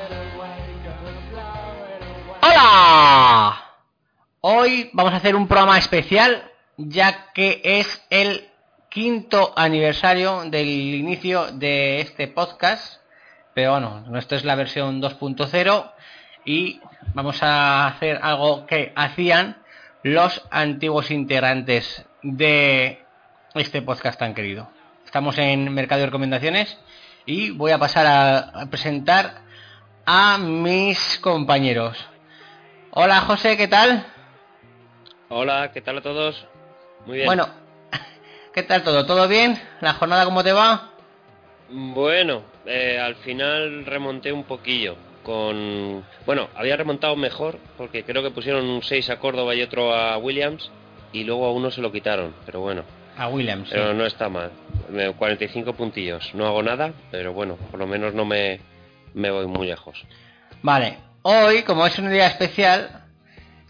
it away, gonna blow it away. ¡Hola! Hoy vamos a hacer un programa especial ya que es el quinto aniversario del inicio de este podcast. Pero bueno, esto es la versión 2.0 y vamos a hacer algo que hacían los antiguos integrantes de este podcast tan querido. Estamos en Mercado de Recomendaciones y voy a pasar a, presentar a mis compañeros. Hola José, ¿qué tal? Hola, ¿qué tal a todos? Muy bien. Bueno, ¿qué tal todo? ¿Todo bien? ¿La jornada cómo te va? Bueno, eh, al final remonté un poquillo. Con. Bueno, había remontado mejor porque creo que pusieron un 6 a Córdoba y otro a Williams y luego a uno se lo quitaron. Pero bueno, A Williams. sí. pero no está mal. Me- 45 puntillos. No hago nada, pero bueno, por lo menos no me, me voy muy lejos. Vale, hoy, como es un día especial,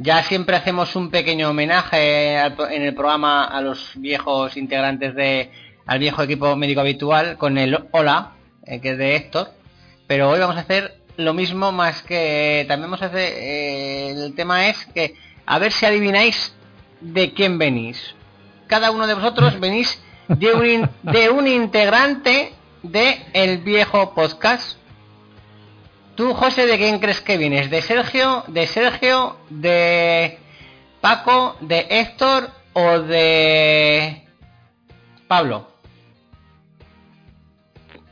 ya siempre hacemos un pequeño homenaje en el programa a los viejos integrantes de al viejo equipo médico habitual con el hola, eh, que es de Héctor. Pero hoy vamos a hacer lo mismo más que también vamos a hacer eh, el tema es que a ver si adivináis de quién venís. Cada uno de vosotros venís de un de un integrante de el viejo podcast. Tú, José, ¿de quién crees que vienes? ¿De Sergio? ¿De Sergio? ¿De Paco? ¿De Héctor? ¿O de Pablo?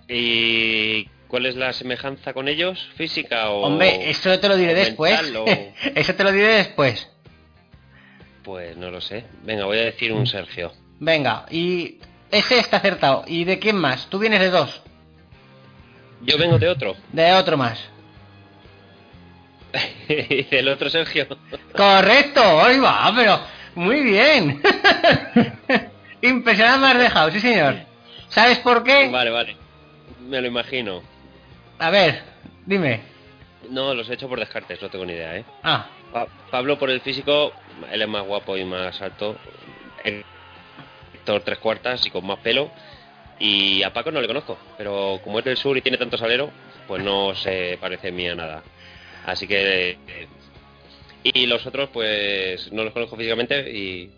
¿Y cuál es la semejanza con ellos? ¿Física o.? Hombre, eso te lo diré después. o- eso te lo diré después. Pues no lo sé. Venga, voy a decir un Sergio. Venga, y ese está acertado. ¿Y de quién más? Tú vienes de dos. Yo vengo de otro. De otro más. y del otro Sergio. Correcto, hoy va, pero muy bien. Impresionante me has dejado, sí señor. ¿Sabes por qué? Vale, vale. Me lo imagino. A ver, dime. No, los he hecho por descartes, no tengo ni idea, ¿eh? Ah, Pa- Pablo por el físico, él es más guapo y más alto. Héctor tres cuartas y con más pelo. Y a Paco no le conozco, pero como es del sur y tiene tanto salero, pues no se parece a mí a nada. Así que... eh, y los otros, pues no los conozco físicamente y...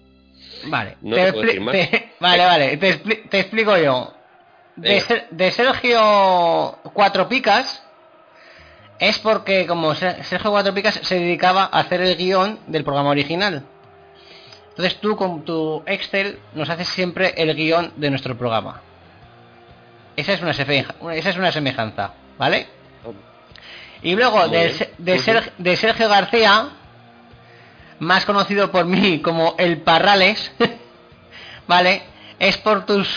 Vale, No te te puedo decir más. te- vale, vale, te, expli- te explico yo. De. Ser- de Sergio Cuatro Picas es porque como Ser- Sergio Cuatro Picas se dedicaba a hacer el guion del programa original. Entonces tú con tu Excel nos haces siempre el guion de nuestro programa. Esa es una, esa es una semejanza, ¿vale? Y luego de. Ser- de Sergio García, más conocido por mí como el Parrales, ¿vale? Es por tus,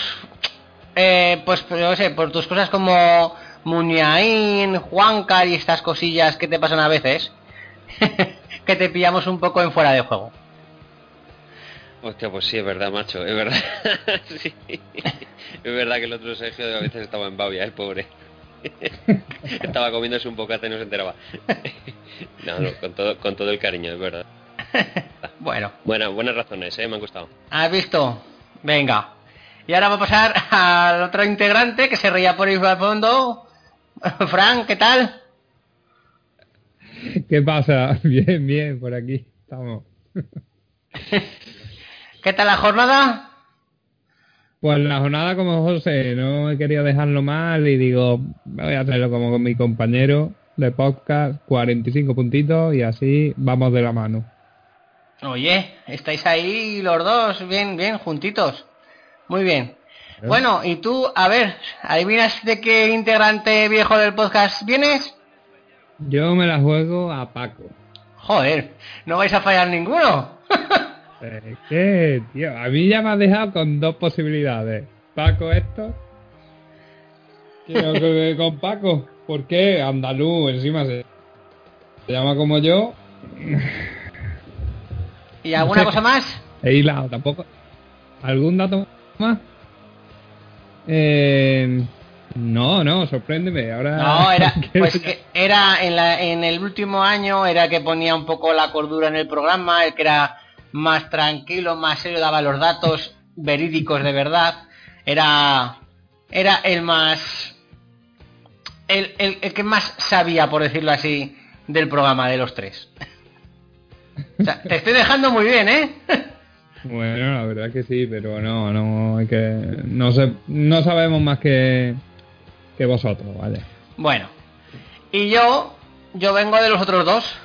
eh, pues no sé, por tus cosas como Muñain, Juancar y estas cosillas que te pasan a veces, que te pillamos un poco en fuera de juego. Hostia, pues sí, es verdad, macho, es verdad. sí. Es verdad que el otro Sergio a veces estaba en Bavia, el pobre. estaba comiéndose un bocata y no se enteraba. no, no, con todo, con todo el cariño, es verdad. Bueno, Buena, buenas razones, ¿eh? me han gustado. ¿has visto? Venga. Y ahora vamos a pasar al otro integrante que se reía por ahí al fondo. Frank, ¿qué tal? ¿Qué pasa? Bien, bien, por aquí estamos. ¿Qué tal la jornada? Pues la jornada como José, no he querido dejarlo mal y digo, voy a hacerlo como con mi compañero de podcast, 45 puntitos y así vamos de la mano. Oye, estáis ahí los dos bien, bien juntitos. Muy bien. Bueno, y tú, a ver, ¿adivinas de qué integrante viejo del podcast vienes? Yo me la juego a Paco. Joder, no vais a fallar ninguno. Es que, tío, a mí ya me has dejado con dos posibilidades. Paco esto. Que con Paco. ¿Por qué? Andaluz, encima se, se llama como yo. ¿Y alguna cosa más? He hilado, tampoco. ¿Algún dato más? Eh, no, no, sorpréndeme. Ahora. No, era, pues eh, era en, la, en el último año, era que ponía un poco la cordura en el programa, el que era más tranquilo, más serio, daba los datos verídicos de verdad. Era, era el más, el, el, el que más sabía, por decirlo así, del programa de los tres. O sea, te estoy dejando muy bien, ¿eh? Bueno, la verdad que sí, pero no, no, hay que. No, sé, no sabemos más que, que vosotros, ¿vale? Bueno, y yo, yo vengo de los otros dos.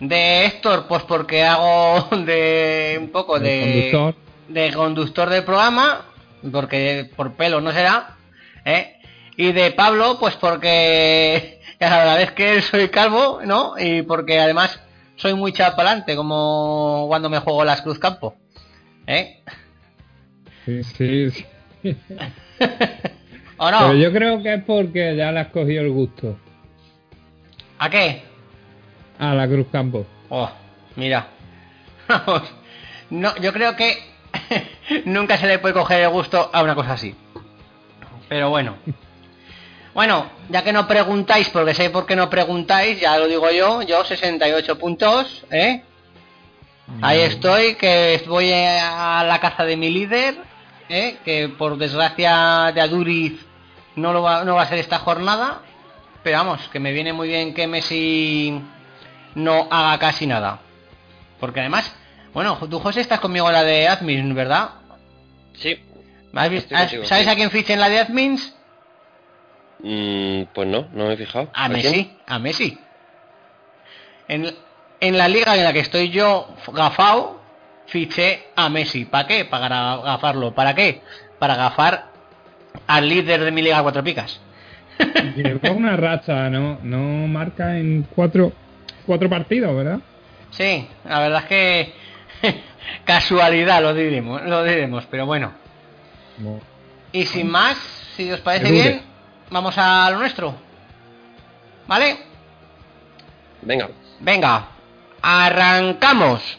De Héctor, pues porque hago de un poco de conductor. de conductor del programa, porque por pelo no será, ¿eh? Y de Pablo, pues porque a la vez que soy calvo, ¿no? Y porque además soy muy chapalante, como cuando me juego las Cruz Campo, ¿eh? Sí, sí, sí. ¿O no? Pero yo creo que es porque ya le has cogido el gusto ¿A qué? A la Cruz Campo. Oh, mira. Vamos. No, yo creo que nunca se le puede coger el gusto a una cosa así. Pero bueno. Bueno, ya que no preguntáis, porque sé por qué no preguntáis, ya lo digo yo, yo 68 puntos, ¿eh? Ahí estoy, que voy a la caza de mi líder, ¿eh? que por desgracia de Aduriz no, lo va, no va a ser esta jornada, pero vamos, que me viene muy bien que Messi no haga casi nada. Porque además, bueno, tú José estás conmigo en la de admin, ¿verdad? Sí. ¿Has visto- Estoy has- contigo, ¿Sabes sí. a quién ficha en la de admins? Mm, pues no, no me he fijado. A quién? Messi, a Messi. En, en la liga en la que estoy yo gafao, fiché a Messi. ¿Para qué? Para gafarlo. ¿Para qué? Para gafar al líder de mi liga cuatro picas. Una racha, ¿no? No marca en cuatro, cuatro partidos, ¿verdad? Sí, la verdad es que casualidad lo diremos, lo diremos, pero bueno. Y sin más, si os parece bien, vamos a lo nuestro. ¿Vale? Venga. Venga, arrancamos.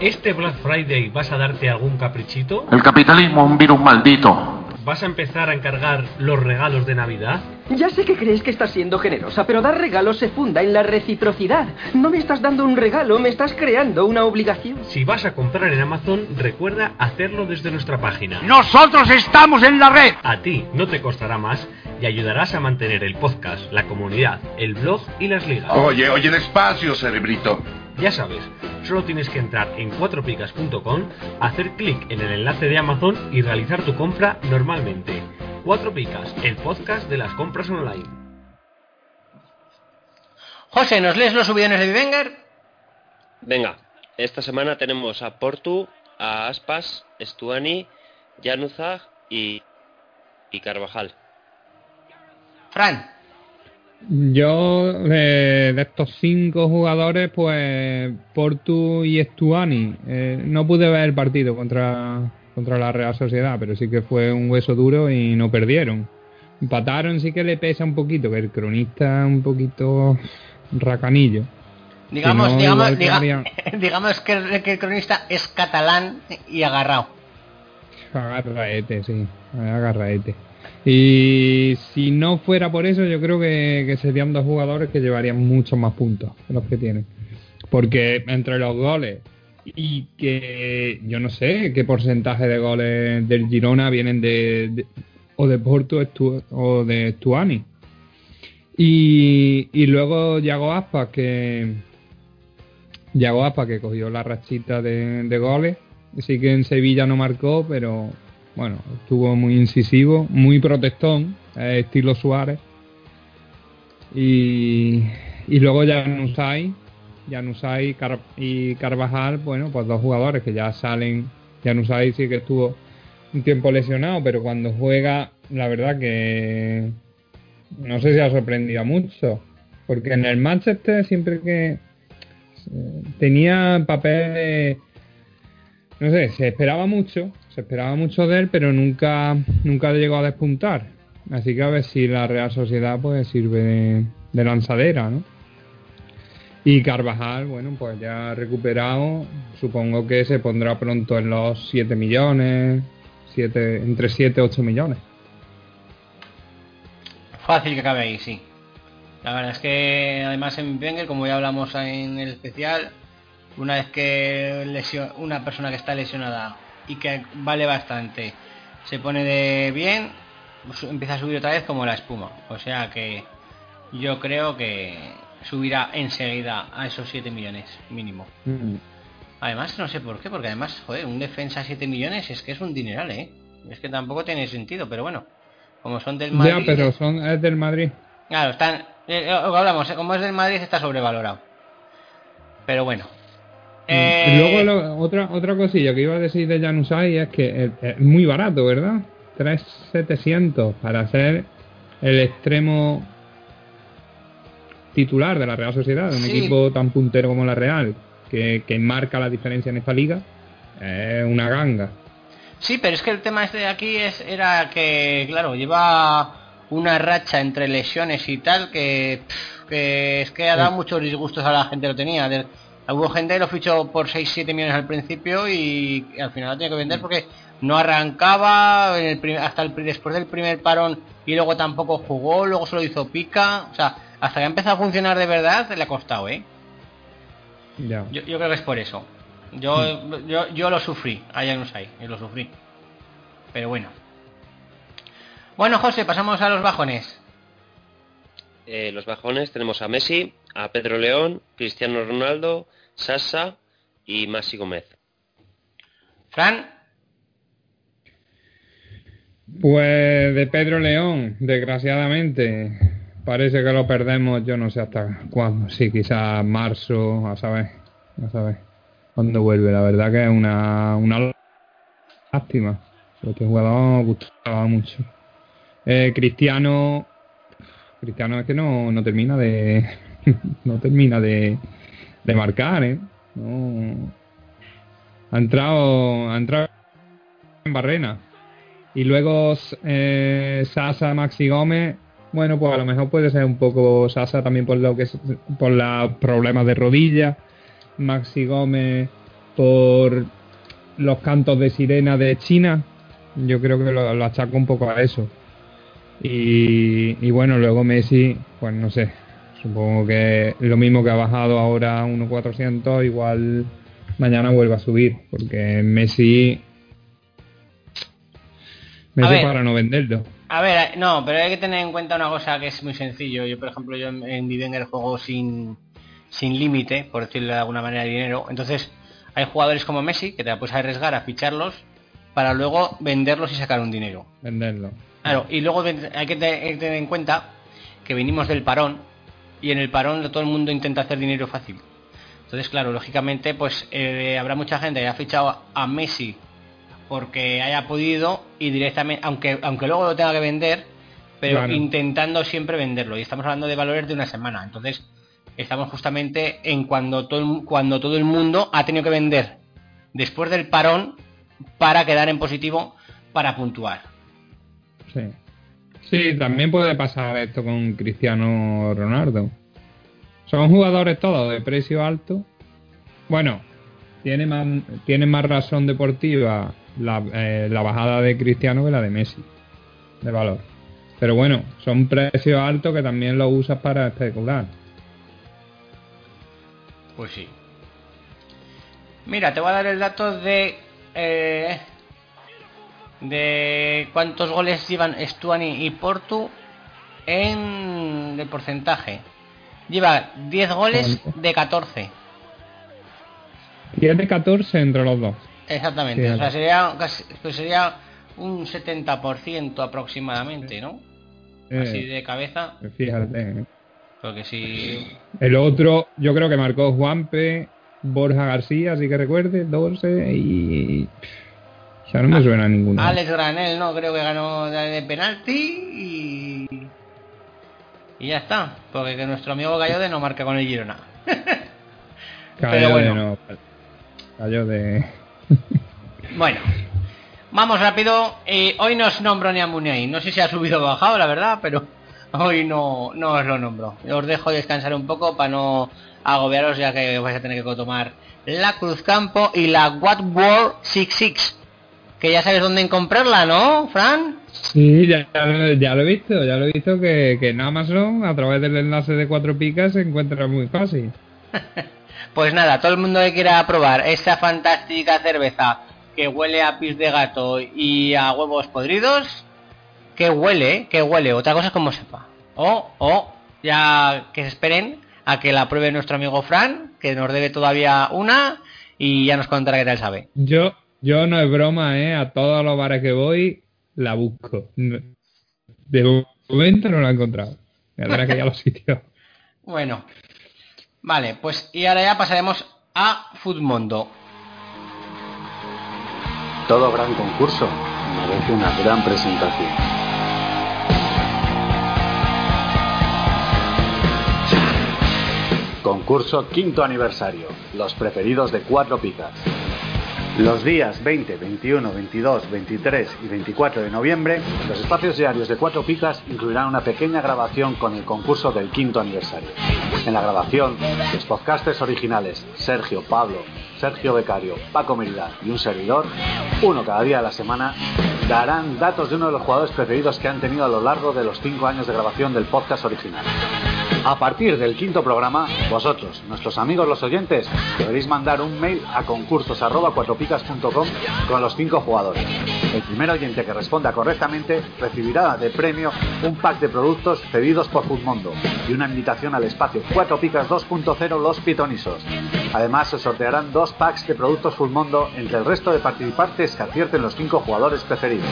¿Este Black Friday vas a darte algún caprichito? El capitalismo es un virus maldito. ¿Vas a empezar a encargar los regalos de Navidad? Ya sé que crees que estás siendo generosa, pero dar regalos se funda en la reciprocidad. No me estás dando un regalo, me estás creando una obligación. Si vas a comprar en Amazon, recuerda hacerlo desde nuestra página. Nosotros estamos en la red. A ti no te costará más y ayudarás a mantener el podcast, la comunidad, el blog y las ligas. Oye, oye, despacio, cerebrito. Ya sabes, solo tienes que entrar en cuatropicas.com, hacer clic en el enlace de Amazon y realizar tu compra normalmente. Cuatro Picas, el podcast de las compras online. José, ¿nos lees los subidones de Vivenger? Venga. Esta semana tenemos a Portu, a Aspas, Stuani, Januzaj y, y Carvajal. Fran, Yo, de, de estos cinco jugadores, pues Portu y Stuani, eh, no pude ver el partido contra, contra la Real Sociedad, pero sí que fue un hueso duro y no perdieron. Empataron, sí que le pesa un poquito, que el cronista un poquito racanillo. digamos, Si no, digamos, diga- quedaría- digamos que, el- que el cronista es catalán y agarrado. Agarraete, sí, agarraete. Y si no fuera por eso, yo creo que, serían dos jugadores que llevarían muchos más puntos que los que tienen. Porque entre los goles y que yo no sé qué porcentaje de goles del Girona vienen de, de- o de Porto o de Stuani. Y, y luego Yago Aspas que Yago Aspas que cogió la rachita de, de goles. Sí que en Sevilla no marcó, pero bueno, estuvo muy incisivo, muy protestón, eh, estilo Suárez. Y, y luego ya Nusai, Januzaj y, Car- y Carvajal, bueno, pues dos jugadores que ya salen. Januzaj sí que estuvo un tiempo lesionado, pero cuando juega, la verdad que no sé si ha sorprendido mucho. Porque en el Manchester siempre que eh, tenía papel no sé, se esperaba mucho, se esperaba mucho de él, pero nunca, nunca llegó a despuntar. Así que a ver si la Real Sociedad pues sirve de, de lanzadera, ¿no? Y Carvajal, bueno, pues ya ha recuperado, supongo que se pondrá pronto en los 7 millones, 7, entre 7 y 8 millones. Fácil que acabe ahí, sí. La verdad es que además en Wenger, como ya hablamos en el especial, una vez que lesio- una persona que está lesionada y que vale bastante se pone de bien, empieza a subir otra vez como la espuma. O sea que yo creo que subirá enseguida a esos 7 millones mínimo. Además, no sé por qué, porque además, joder, un defensa a 7 millones es que es un dineral, ¿eh? Es que tampoco tiene sentido, pero bueno, como son del Madrid... Ya, pero son, es del Madrid. Claro, están. eh, eh, hablamos, eh, como es del Madrid, está sobrevalorado. Pero bueno. Eh, luego lo- otra otra cosilla que iba a decir de Januzaj es que es, es muy barato, ¿verdad? 3.700 para ser el extremo titular de la Real Sociedad, un Sí. equipo tan puntero como la Real, que, que marca la diferencia en esta liga, es una ganga. Sí, pero es que el tema este de aquí es, era que, claro, lleva una racha entre lesiones y tal que, pff, que es que ha dado Sí. muchos disgustos a la gente que lo tenía. De- hubo gente que lo fichó por 6-7 millones al principio y al final lo tenía que vender porque no arrancaba en el prim- hasta el, pri- después del primer parón y luego tampoco jugó, luego solo hizo pica. O sea, hasta que ha empezado a funcionar de verdad le ha costado, ¿eh? Ya. Yo, yo creo que es por eso. Yo, yo, yo lo sufrí, allá no hay, yo lo sufrí. Pero bueno. Bueno, José, pasamos a los bajones. Eh, los bajones tenemos a Messi, a Pedro León, Cristiano Ronaldo, Sasa y Masi Gómez. Fran, Pues de Pedro León, desgraciadamente, parece que lo perdemos, yo no sé hasta cuándo, sí, quizás marzo, a saber, a saber cuándo vuelve. La verdad que es una, una lástima. Este jugador gustaba mucho. Eh, Cristiano, Cristiano es que no, no termina de, no termina de, de marcar, ¿eh? No, ha entrado, ha entrado en barrena. Y luego eh, Sasa, Maxi Gómez, bueno, pues a lo mejor puede ser un poco Sasa también por lo que es, por los problemas de rodilla, Maxi Gómez por los cantos de sirena de China, yo creo que lo, lo achaco un poco a eso. Y, y bueno, luego Messi, pues no sé, supongo que lo mismo que ha bajado ahora a 1.400, igual mañana vuelve a subir, porque Messi Messi ver. para no venderlo. a ver, no, pero hay que tener en cuenta una cosa que es muy sencillo. Yo, por ejemplo, yo en, en Vivenger juego sin, sin límite, por decirlo de alguna manera, de dinero. Entonces, hay jugadores como Messi que te la puedes arriesgar a ficharlos para luego venderlos y sacar un dinero. Venderlo. Claro, y luego hay que tener en cuenta que venimos del parón y en el parón todo el mundo intenta hacer dinero fácil. Entonces, claro, lógicamente, pues eh, habrá mucha gente que haya fichado a Messi porque haya podido y directamente, aunque aunque luego lo tenga que vender, pero Claro. intentando siempre venderlo. Y estamos hablando de valores de una semana. Entonces, estamos justamente en cuando todo cuando todo el mundo ha tenido que vender después del parón para quedar en positivo para puntuar. Sí. Sí, también puede pasar esto con Cristiano Ronaldo. Son jugadores todos de precio alto. Bueno, tiene más, tiene más razón deportiva la, eh, bajada de Cristiano que la de Messi, de valor. Pero bueno, son precios altos que también los usas para especular. Pues sí. Mira, te voy a dar el dato de eh, de cuántos goles llevan Stuani y Portu en de porcentaje. Lleva 10 goles de 14. Tiene 14 entre los dos. Exactamente. O sea, sería casi- pues sería un 70% aproximadamente, ¿no? Eh, Así de cabeza. Fíjate. ¿eh? Porque si... El otro, yo creo que marcó Juanpe, Borja García, así que recuerde, 12 y... No me suena ninguno. Alex Granel, no, creo que ganó de penalti y... Y ya está, porque que nuestro amigo Gallode no marca con el Girona. Pero bueno. no, cayó de... Bueno, vamos rápido. Eh, hoy no os nombro ni a Munei. No sé si ha subido o bajado, la verdad, pero hoy no, no os lo nombro. Os dejo descansar un poco para no agobiaros, ya que vais a tener que tomar la Cruz Campo y la What World 66. Que ya sabes dónde comprarla, ¿no, Fran? Sí, ya, lo he visto, ya lo he visto que, que en Amazon a través del enlace de cuatro picas se encuentra muy fácil. Pues nada, todo el mundo que quiera probar esta fantástica cerveza que huele a pis de gato y a huevos podridos, que huele, que huele, otra cosa es como sepa. O, o, ya que se esperen a que la pruebe nuestro amigo Fran, que nos debe todavía una, y ya nos contará qué tal sabe. Yo, yo no es broma, ¿eh? A todos los bares que voy la busco. De momento no la he encontrado. Me tendré que ir a los sitios. Bueno, vale, pues y ahora ya pasaremos a Foodmondo. Todo gran concurso merece una gran presentación. Concurso quinto aniversario. Los preferidos de cuatro picas. Los días 20, 21, 22, 23 y 24 de noviembre, los espacios diarios de Cuatro Picas incluirán una pequeña grabación con el concurso del quinto aniversario. En la grabación, los podcasters originales Sergio, Pablo, Sergio Becario, Paco Merida y un servidor, uno cada día de la semana, darán datos de uno de los jugadores preferidos que han tenido a lo largo de los cinco años de grabación del podcast original. A partir del quinto programa, vosotros, nuestros amigos los oyentes, deberéis mandar un mail a concursos@cuatropicas.com con los cinco jugadores. El primer oyente que responda correctamente recibirá de premio un pack de productos cedidos por Foodmondo y una invitación al espacio 4 Picas 2.0 Los Pitonisos. Además, se sortearán dos packs de productos Foodmondo entre el resto de participantes que acierten los cinco jugadores preferidos.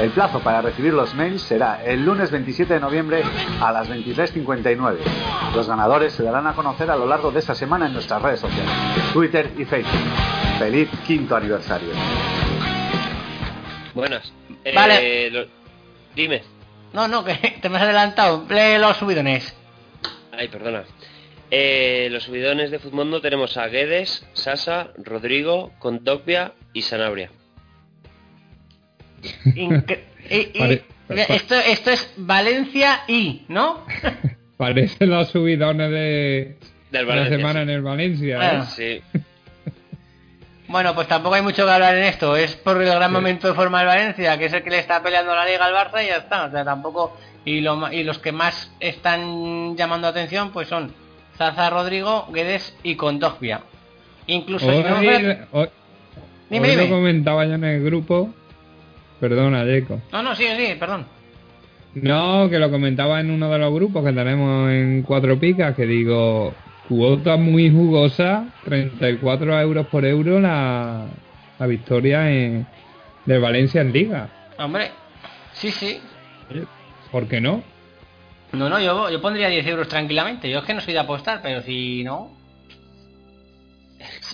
El plazo para recibir los mails será el lunes 27 de noviembre a las 23.59. Los ganadores se darán a conocer a lo largo de esta semana en nuestras redes sociales, Twitter y Facebook. Feliz quinto aniversario. Buenas. Eh, Vale. lo- Dime. No, no, que te me has adelantado. Lee los subidones. Ay, perdona. Eh, los subidones de Futmundo tenemos a Guedes, Sasa, Rodrigo, Condopia y Sanabria. Incre- y- y- Pare- mira, esto, esto es Valencia y, ¿no? Parecen los subidones de Del la semana sí. en el Valencia. Ah. ¿eh? Sí. Bueno, pues tampoco hay mucho que hablar en esto. Es por el gran momento de forma del Valencia, que es el que le está peleando la liga al Barça y ya está. O sea, tampoco. Y, lo, ma- y los que más están llamando atención, pues son Zaza Rodrigo, Guedes y Condogbia. Incluso. Hoy, Dime, hoy lo comentaba yo en el grupo. Perdona, Jacob. No, no, sí, sí, perdón. No, que lo comentaba en uno de los grupos que tenemos en Cuatro Picas, que digo, cuota muy jugosa, 34 euros por euro la, la victoria en, del Valencia en Liga. Hombre, sí, sí. ¿Por qué no? No, no, yo, yo pondría 10 euros tranquilamente. Yo es que no soy de apostar, pero si no.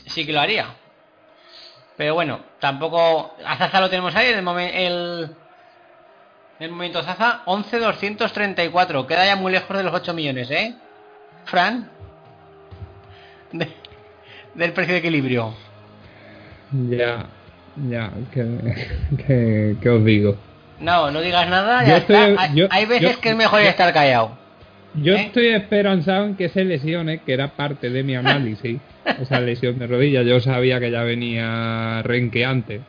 Sí que lo haría. Pero bueno, tampoco. A Zaza lo tenemos ahí. El, momen- el, el momento Zaza, 11.234. Queda ya muy lejos de los 8 millones, ¿eh? Fran. De- del precio de equilibrio. Ya, ya, que, que, que os digo. No, no digas nada. Ya estoy- está. Hay, yo- hay veces yo- que es mejor yo- estar callado. Yo ¿Eh? estoy esperanzado en que se lesione, que era parte de mi análisis, esa lesión de rodilla. Yo sabía que ya venía renqueante.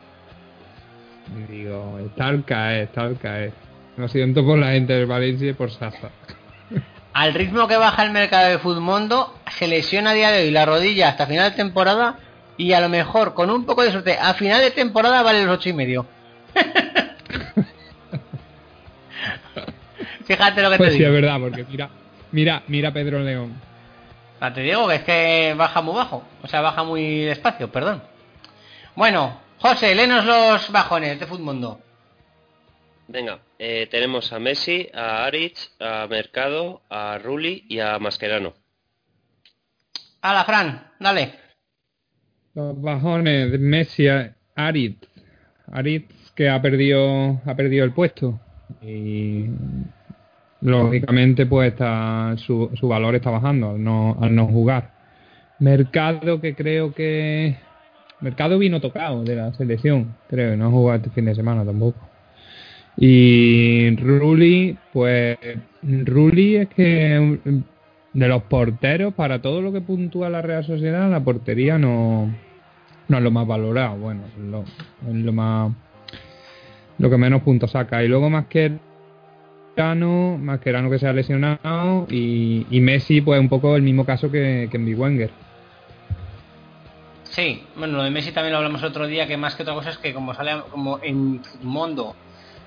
Y digo, está al caer, está al caer. Lo siento por la gente del Valencia y por Sasa. Al ritmo que baja el mercado de Foodmondo, se lesiona a día de hoy la rodilla hasta final de temporada y a lo mejor con un poco de suerte a final de temporada vale los ocho y medio. Fíjate lo que Pues te sí, es digo. verdad, porque mira, mira, mira Pedro León. Ya te digo que es que baja muy bajo, o sea, baja muy despacio, perdón. Bueno, José, léenos los bajones de Foodmondo. Venga, eh, tenemos a Messi, a Aritz, a Mercado, a Rulli y a Mascherano. Hala, Fran, dale. Los bajones de Messi, Aritz. Aritz que ha perdido, ha perdido el puesto. Y lógicamente pues está, su, su valor está bajando al no, al no jugar. Mercado que creo que... Mercado vino tocado de la selección, creo, no jugado este fin de semana tampoco. Y Rulli, pues Rulli es que de los porteros, para todo lo que puntúa la Real Sociedad, la portería no, no es lo más valorado, bueno, es lo, más lo que menos puntos saca. Y luego Mascherano, Mascherano que se ha lesionado y, Messi, pues un poco el mismo caso que, que en Wenger. Sí, bueno, lo de Messi también lo hablamos otro día, que más que otra cosa es que como sale como en mundo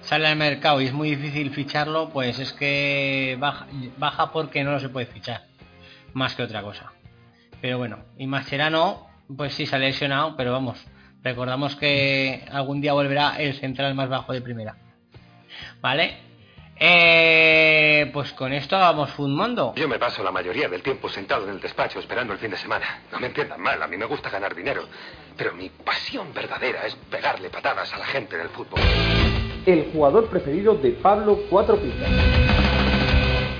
sale al mercado y es muy difícil ficharlo, pues es que baja, baja porque no lo se puede fichar, más que otra cosa. Pero bueno, y Mascherano, pues sí se ha lesionado, pero vamos, recordamos que algún día volverá el central más bajo de primera. ¿Vale? Eh, pues con esto vamos Mundo. Yo me paso la mayoría del tiempo sentado en el despacho esperando el fin de semana. No me entiendan mal, a mí me gusta ganar dinero. Pero mi pasión verdadera es pegarle patadas a la gente en el fútbol. El jugador preferido de Pablo Cuatro Picas.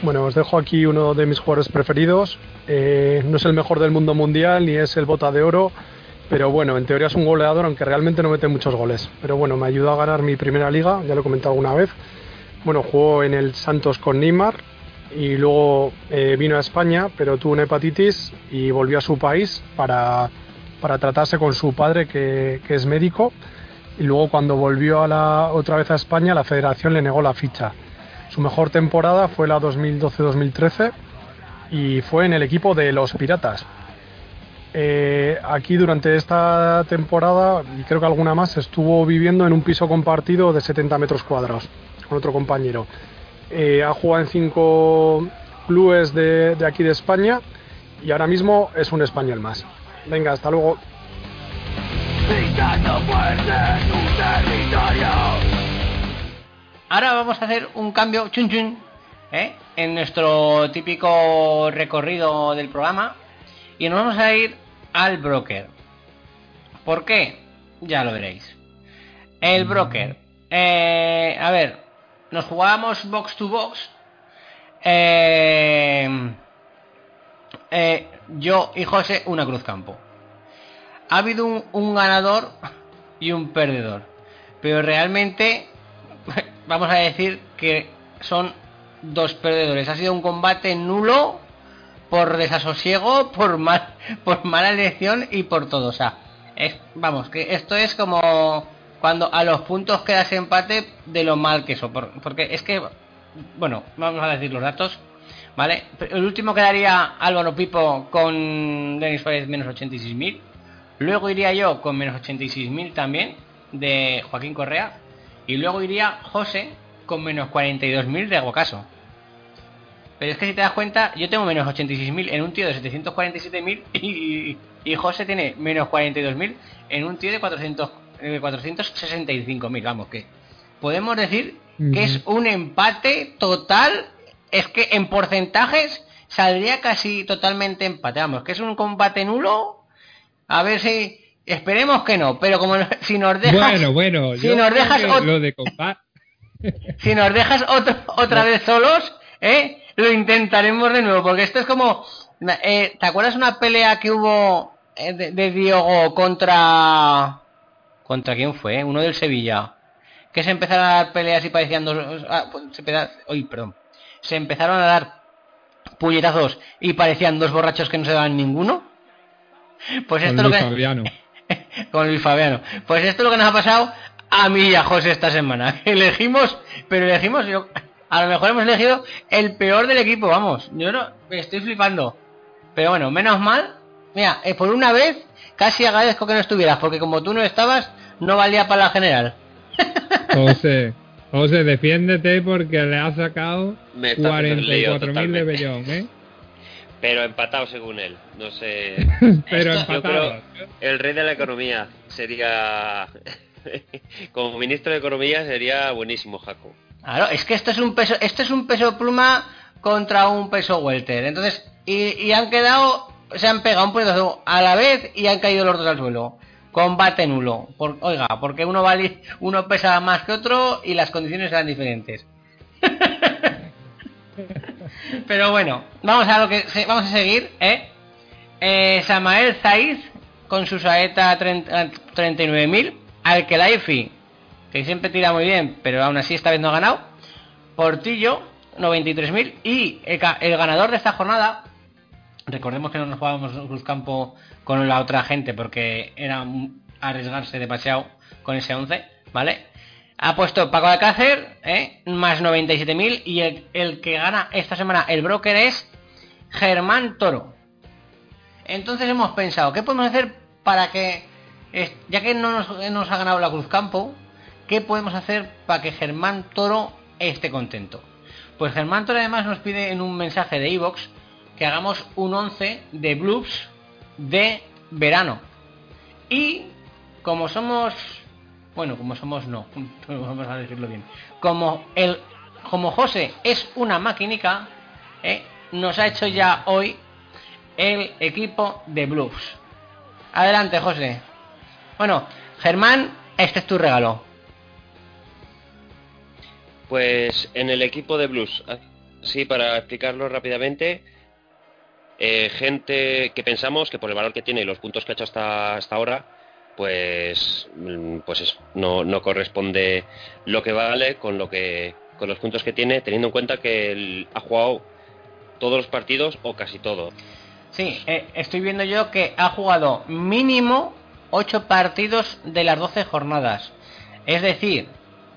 Bueno, os dejo aquí uno de mis jugadores preferidos. Eh, no es el mejor del mundo mundial ni es el bota de oro, pero bueno, en teoría es un goleador, aunque realmente no mete muchos goles. Pero bueno, me ayudó a ganar mi primera liga, ya lo he comentado alguna vez. Bueno, jugó en el Santos con Neymar y luego eh, vino a España, pero tuvo una hepatitis y volvió a su país para, para tratarse con su padre, que, es médico. Y luego cuando volvió a la, otra vez a España, la federación le negó la ficha. Su mejor temporada fue la 2012-2013 y fue en el equipo de los Piratas. Eh, aquí durante esta temporada, y creo que alguna más, estuvo viviendo en un piso compartido de 70 metros cuadrados con otro compañero. Eh, ha jugado en cinco clubes de, de aquí de España y ahora mismo es un español más. Venga, hasta luego. Ahora vamos a hacer un cambio chun chun ¿eh? en nuestro típico recorrido del programa y nos vamos a ir al broker. ¿Por qué? Ya lo veréis. El broker. Eh, a ver, nos jugábamos box to box. Eh, eh, yo y José una cruz campo. Ha habido un, ganador y un perdedor. Pero realmente vamos a decir que son dos perdedores. Ha sido un combate nulo por desasosiego, por mal, por mala elección y por todo. O sea, vamos, que esto es como cuando a los puntos quedas empate de lo mal que eso. por- porque es que, bueno, vamos a decir los datos. ¿Vale? El último quedaría Álvaro Pipo con Denis Suárez menos 86.000. Luego iría yo con menos 86.000 también de Joaquín Correa. Y luego iría José con menos 42.000 de Aguacaso. Pero es que si te das cuenta, yo tengo menos 86.000 en un tío de 747.000 y, y José tiene menos 42.000 en un tío de 400, eh, 465.000. Vamos, que podemos decir que es un empate total. Es que en porcentajes saldría casi totalmente empate. Vamos, que es un combate nulo. A ver si... Esperemos que no, pero como si nos dejas... Bueno, bueno, si nos dejas que ot- lo de compa- si nos dejas otro- otra vez solos, ¿eh? lo intentaremos de nuevo, porque esto es como... eh, ¿Te acuerdas una pelea que hubo eh, de, de Diogo contra... ¿Contra quién fue? Uno del Sevilla. Que se empezaron a dar peleas y parecían dos... ah, se uy, perdón. Se empezaron a dar puñetazos y parecían dos borrachos que no se daban ninguno. Pues con esto es lo Luis que con Luis Fabiano. Pues esto es lo que nos ha pasado a mí y a José esta semana. Elegimos, pero elegimos, yo, a lo mejor hemos elegido el peor del equipo, vamos. Yo no, me estoy flipando. Pero bueno, menos mal. Mira, eh, por una vez casi agradezco que no estuvieras, porque como tú no estabas, no valía para la general. José, José, defiéndete porque le has sacado Me está haciendo el lío 44.000 de. Bellón, ¿eh? Pero empatado según él. No sé. Pero empatado. creo el rey de la economía sería Como ministro de Economía sería buenísimo, Jaco. Claro, es que esto es un peso, esto es un peso pluma contra un peso welter. Entonces, y, y han quedado, se han pegado un puñetazo a la vez y han caído los dos al suelo. Combate nulo. Por- oiga, porque uno vale, uno pesa más que otro y las condiciones eran diferentes. Pero bueno, vamos a lo que vamos a seguir, ¿eh? Eh, Samael Zaiz con su saeta 30 39.000, Alkelaifi, que siempre tira muy bien, pero aún así esta vez no ha ganado. Portillo 93.000 y el ganador de esta jornada, recordemos que no nos jugábamos en Cruzcampo con la otra gente porque era arriesgarse demasiado con ese 11, ¿vale? Ha puesto Paco Alcácer, ¿eh? más 97.000 y el, que gana esta semana el broker es Germán Toro. Entonces hemos pensado, ¿qué podemos hacer para que, ya que no nos, nos ha ganado la Cruz Campo, ¿qué podemos hacer para que Germán Toro esté contento? Pues Germán Toro además nos pide en un mensaje de Evox que hagamos un 11 de blues de verano. Y como somos, bueno, como somos no, vamos a decirlo bien, como el, como José es una maquinica, ¿eh? nos ha hecho ya hoy el equipo de blues. Adelante, José. Bueno, Germán, este es tu regalo. Pues en el equipo de Blues, sí, para explicarlo rápidamente, eh, gente que pensamos que por el valor que tiene y los puntos que ha hecho hasta, hasta ahora, pues, mm, pues es- no, no corresponde lo que vale con lo que con los puntos que tiene, teniendo en cuenta que ha jugado todos los partidos o casi todo. Sí, eh, estoy viendo yo que ha jugado mínimo 8 partidos de las 12 jornadas. Es decir,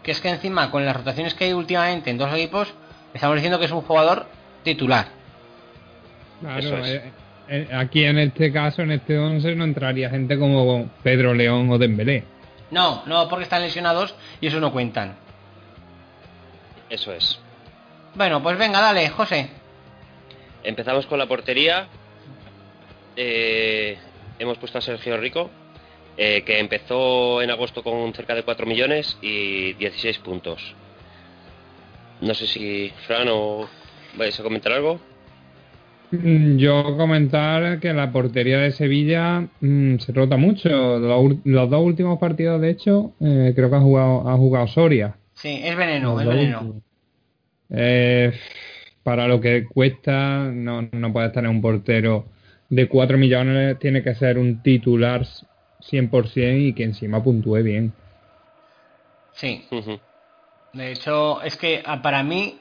que es que encima con las rotaciones que hay últimamente en dos equipos, estamos diciendo que es un jugador titular. Claro, Eso es. eh, eh, aquí en este caso, en este 11, no entraría gente como Pedro León o Dembélé. No, no, porque están lesionados y eso no cuentan. Eso es. Bueno, pues venga, dale, José. Empezamos con la portería. Eh, hemos puesto a Sergio Rico, eh, que empezó en agosto con cerca de 4 millones y 16 puntos. No sé si Fran o vais a comentar algo. Mm, Yo comentar que la portería de Sevilla mm, se rota mucho. Los, dos últimos partidos, de hecho, eh, creo que ha jugado, ha jugado Soria. Sí, es veneno, Los es veneno. Eh, para lo que cuesta, no, no puedes tener un portero de 4 millones, tiene que ser un titular 100% y que encima puntúe bien. Sí. De hecho, es que ah, para mí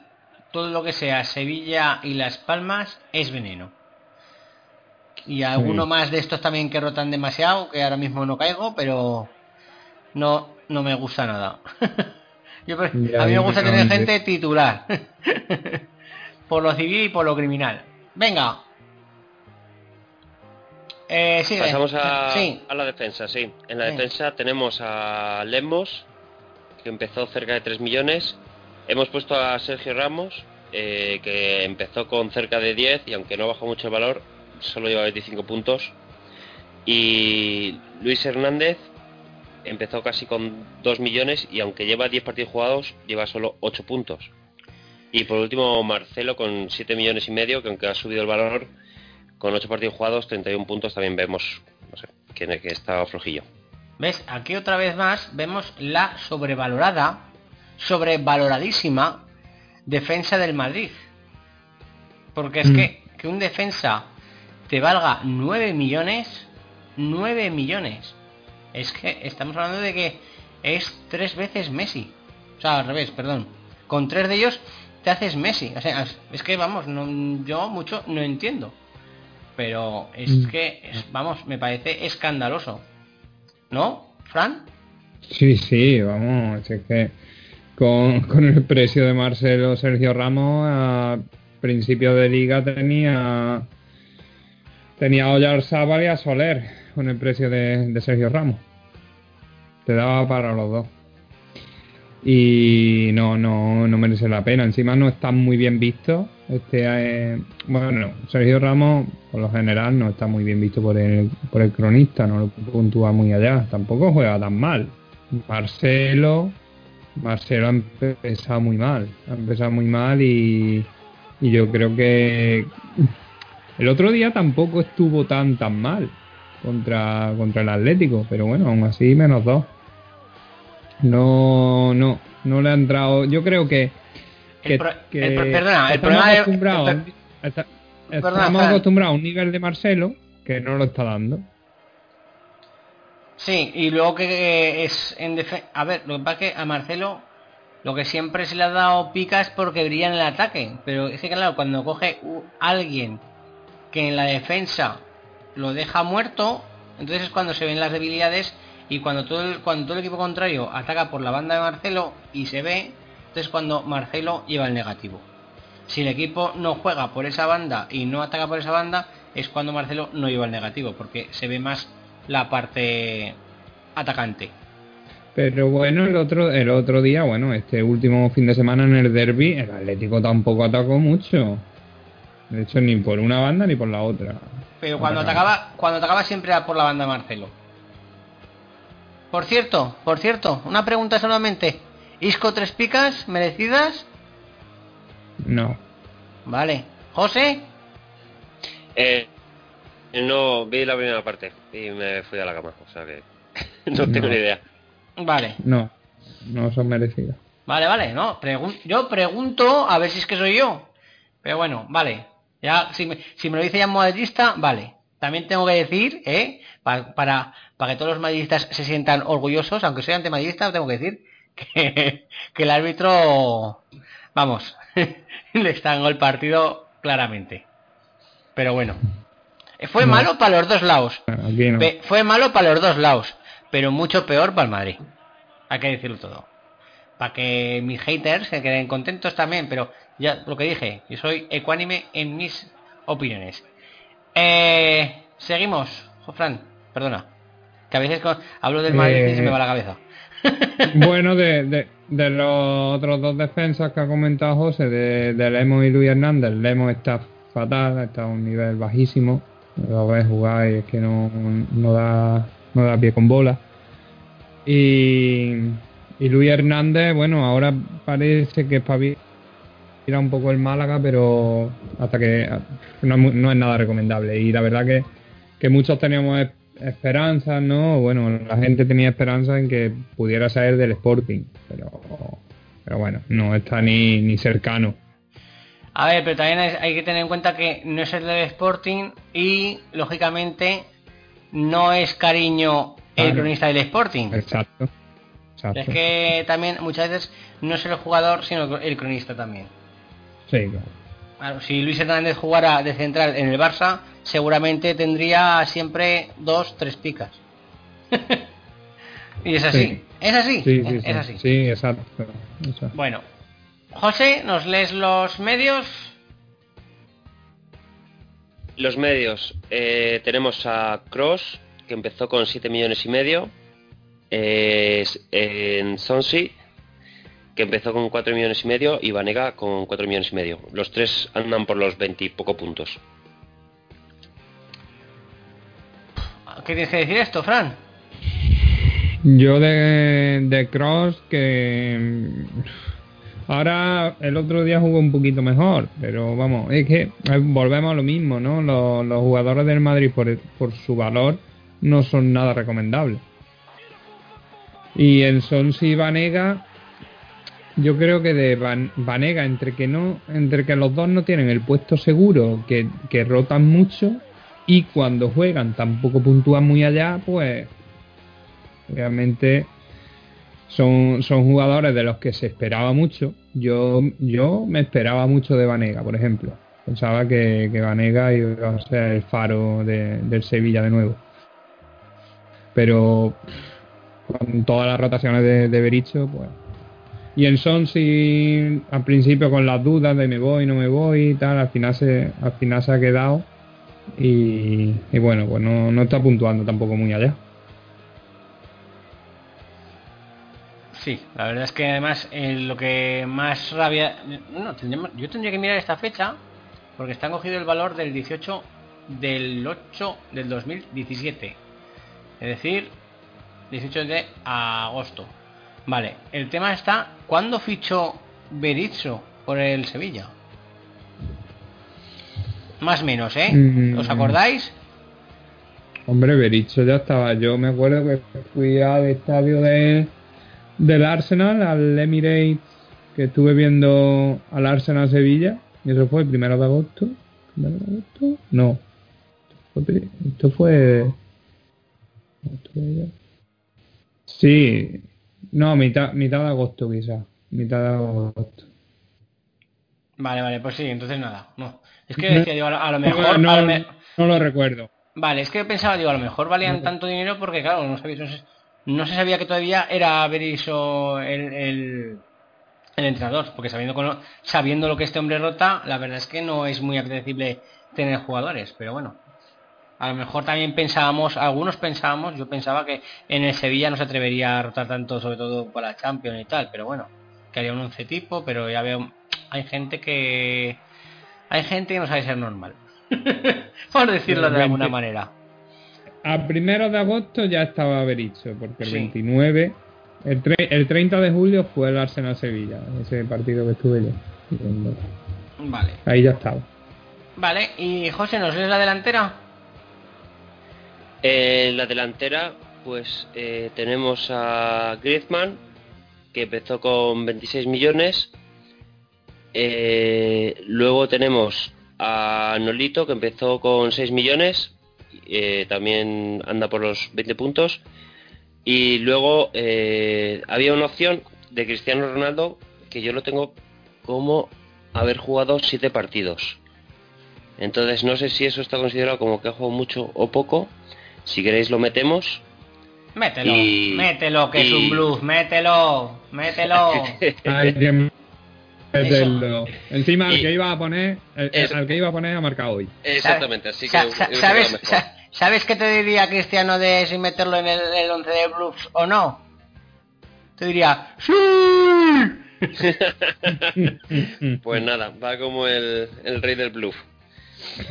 todo lo que sea Sevilla y Las Palmas es veneno. Y alguno Sí. más de estos también que rotan demasiado, que ahora mismo no caigo, pero no, no me gusta nada. Yo a mí me gusta tener gente titular. por lo civil y por lo criminal. Venga. Eh, sigue. Pasamos a, Sí. a la defensa, sí. En la Sí. defensa tenemos a Lemos, que empezó cerca de 3 millones. Hemos puesto a Sergio Ramos, eh, que empezó con cerca de 10 y aunque no bajó mucho el valor, solo lleva 25 puntos. Y Luis Hernández empezó casi con 2 millones y aunque lleva 10 partidos jugados, lleva solo 8 puntos. Y por último, Marcelo con 7 millones y medio, que aunque ha subido el valor, con 8 partidos jugados, 31 puntos, también vemos no sé, que, que está flojillo. ¿Ves? Aquí otra vez más vemos la sobrevalorada, sobrevaloradísima defensa del Madrid. Porque es Mm. que, que un defensa te valga 9 millones, 9 millones. Es que estamos hablando de que es tres veces Messi. O sea, al revés, perdón. Con tres de ellos te haces Messi. O sea, es que vamos, no, yo mucho no entiendo. Pero es Mm. que, es- vamos, me parece escandaloso. ¿No, Fran? Sí, sí, vamos, es que con, el precio de Marcelo Sergio Ramos a principio de liga tenía tenía a Oyarzábal y a Soler con el precio de, de Sergio Ramos. Te daba para los dos. Y no, no, no merece la pena. Encima no está muy bien visto. Este, eh, bueno, Sergio Ramos, por lo general, no está muy bien visto por el, por el cronista, no lo puntúa muy allá. Tampoco juega tan mal. Marcelo, Marcelo ha empezado muy mal, ha empezado muy mal y, y yo creo que el otro día tampoco estuvo tan tan mal contra, contra el Atlético, pero bueno, aún así menos dos. No, no, no le ha entrado. Yo creo que. que, El pro- que el pro- perdona, el problema acostumbrados a el esta- Perdona, estamos acostumbrados a un nivel de Marcelo que no lo está dando. Sí, y luego que es en defensa... A ver, lo que pasa es que a Marcelo lo que siempre se le ha dado pica es porque brilla en el ataque. Pero es que claro, cuando coge alguien que en la defensa lo deja muerto, entonces es cuando se ven las debilidades y cuando todo el, equipo contrario ataca por la banda de Marcelo y se ve, entonces cuando Marcelo lleva el negativo. Si el equipo no juega por esa banda y no ataca por esa banda, es cuando Marcelo no lleva el negativo, porque se ve más la parte atacante. Pero bueno, el otro, el otro día, bueno, este último fin de semana en el derby, el Atlético tampoco atacó mucho. De hecho, ni por una banda ni por la otra. Pero cuando Atacaba. atacaba, cuando atacaba siempre era por la banda de Marcelo. Por cierto, por cierto, una pregunta solamente. ¿Isco tres picas merecidas? No. Vale. ¿José? Eh, no, vi la primera parte y me fui a la cama, o sea que no tengo No. ni idea. Vale. No, no son merecidas. Vale, vale, no. pregun- yo pregunto a ver si es que soy yo. Pero bueno, vale. Ya, si me, si me lo dice ya un madridista, vale. También tengo que decir, ¿eh? Pa- para, para que todos los madridistas se sientan orgullosos, aunque soy antimadridista, tengo que decir que, que el árbitro, vamos, le estangó el partido claramente. Pero bueno. Fue No. malo para los dos lados. No. Fue malo para los dos lados, pero mucho peor para el Madrid. Hay que decirlo todo. Para que mis haters se queden contentos también, pero ya lo que dije, yo soy ecuánime en mis opiniones. Eh, seguimos, Jofran, perdona. Que a veces con- hablo del Madrid y se me va la cabeza. Bueno, de, de, de los otros dos defensas que ha comentado José, de, de Lemos y Luis Hernández, Lemos está fatal, está a un nivel bajísimo. Lo ves jugar y es que no, no, da, no da pie con bola. Y, y Luis Hernández, bueno, ahora parece que espabila un poco el Málaga, pero hasta que no, no es nada recomendable. Y la verdad que, que muchos teníamos es- esperanzas, ¿no? Bueno, la gente tenía esperanza en que pudiera salir del Sporting, pero, pero bueno, no está ni, ni cercano. A ver, pero también hay, que tener en cuenta que no es el del Sporting y, lógicamente, no es cariño el cronista del Sporting. Exacto. Exacto. Es que también muchas veces no es el jugador, sino el cronista también. Sí, claro. Si Luis Hernández jugara de central en el Barça, seguramente tendría siempre dos, tres picas. y es así. Sí. Es así. Sí, es, sí, es sí. así. Sí, exacto. exacto. Bueno, José, ¿nos lees los medios? Los medios, eh, tenemos a Cross, que empezó con 7 millones y medio, eh, en Sonsi, que empezó con 4 millones y medio, y Vanega con 4 millones y medio. Los tres andan por los 20 y poco puntos. ¿Qué tienes que decir esto, Fran? Yo de, de Cross que ahora el otro día jugó un poquito mejor, pero vamos, es que eh, volvemos a lo mismo, ¿no? Los, jugadores del Madrid por, su valor no son nada recomendables. Y en Sonsi y Vanega, yo creo que de Van- Vanega, entre que no, entre que los dos no tienen el puesto seguro, que, rotan mucho, y cuando juegan tampoco puntúan muy allá, pues realmente son jugadores de los que se esperaba mucho. Yo, yo me esperaba mucho de Vanega, por ejemplo. Pensaba que, que Vanega iba a ser el faro de- del Sevilla de nuevo. Pero con todas las rotaciones de, de Bericho, pues. Y en Son sí, al principio con las dudas de me voy, no me voy y tal, al final se, al final se ha quedado. Y, y bueno, pues no, no está puntuando tampoco muy allá. Sí, la verdad es que además eh, lo que más rabia... No, tendríamos- yo tendría que mirar esta fecha porque está cogido el valor del 18 del 8 del 2017. Es decir, 18 de agosto. Vale, el tema está, ¿cuándo fichó Berizzo por el Sevilla? Más o menos, ¿eh? Mm. ¿Os acordáis? Hombre, Bericho ya estaba. Yo me acuerdo que fui al estadio de, del Arsenal, al Emirates, que estuve viendo al Arsenal Sevilla. Y eso fue el primero de agosto. ¿Primero de agosto? No. Esto fue. Esto fue esto fue ya. Sí. No, mitad, mitad de agosto quizás. Mitad de agosto. Vale, vale, pues sí, entonces nada. No. Es que decía, digo, a lo, mejor... No, a lo me- no lo recuerdo. Vale, es que pensaba, digo, a lo mejor valían tanto dinero porque, claro, no, sabía- no, se, sabía que todavía era Berizzo el, el, el entrenador, porque sabiendo, con sabiendo lo que este hombre rota, la verdad es que no es muy apetecible tener jugadores, pero bueno. A lo mejor también pensábamos, algunos pensábamos, yo pensaba que en el Sevilla no se atrevería a rotar tanto, sobre todo para la Champions y tal, pero bueno, que haría un once tipo, pero ya veo, hay gente que... Hay gente que no sabe ser normal. Por decirlo de alguna manera. A primero de agosto ya estaba Bericho, porque el Sí. 29, el, tre- el 30 de julio fue el Arsenal Sevilla, ese partido que estuve yo. viendo. Vale. Ahí ya estaba. Vale, y José, ¿nos lees la delantera? En la delantera, pues eh, tenemos a Griezmann, que empezó con 26 millones. Eh, luego tenemos a Nolito, que empezó con 6 millones. Eh, también anda por los 20 puntos. Y luego eh, había una opción de Cristiano Ronaldo, que yo lo tengo como haber jugado 7 partidos. Entonces no sé si eso está considerado como que ha jugado mucho o poco. Si queréis lo metemos. Mételo, Y- mételo, que es un blues, mételo, mételo. Que. Encima al Y- que iba a poner, el- al que iba a poner ha marcado hoy. Exactamente, así que Sa- yo sa- creo que ¿sabes, va mejor. sa- ¿Sabes qué te diría Cristiano de si meterlo en el, el 11 de blues o no? Te diría, ¡Sí! Pues nada, va como el, el rey del bluff.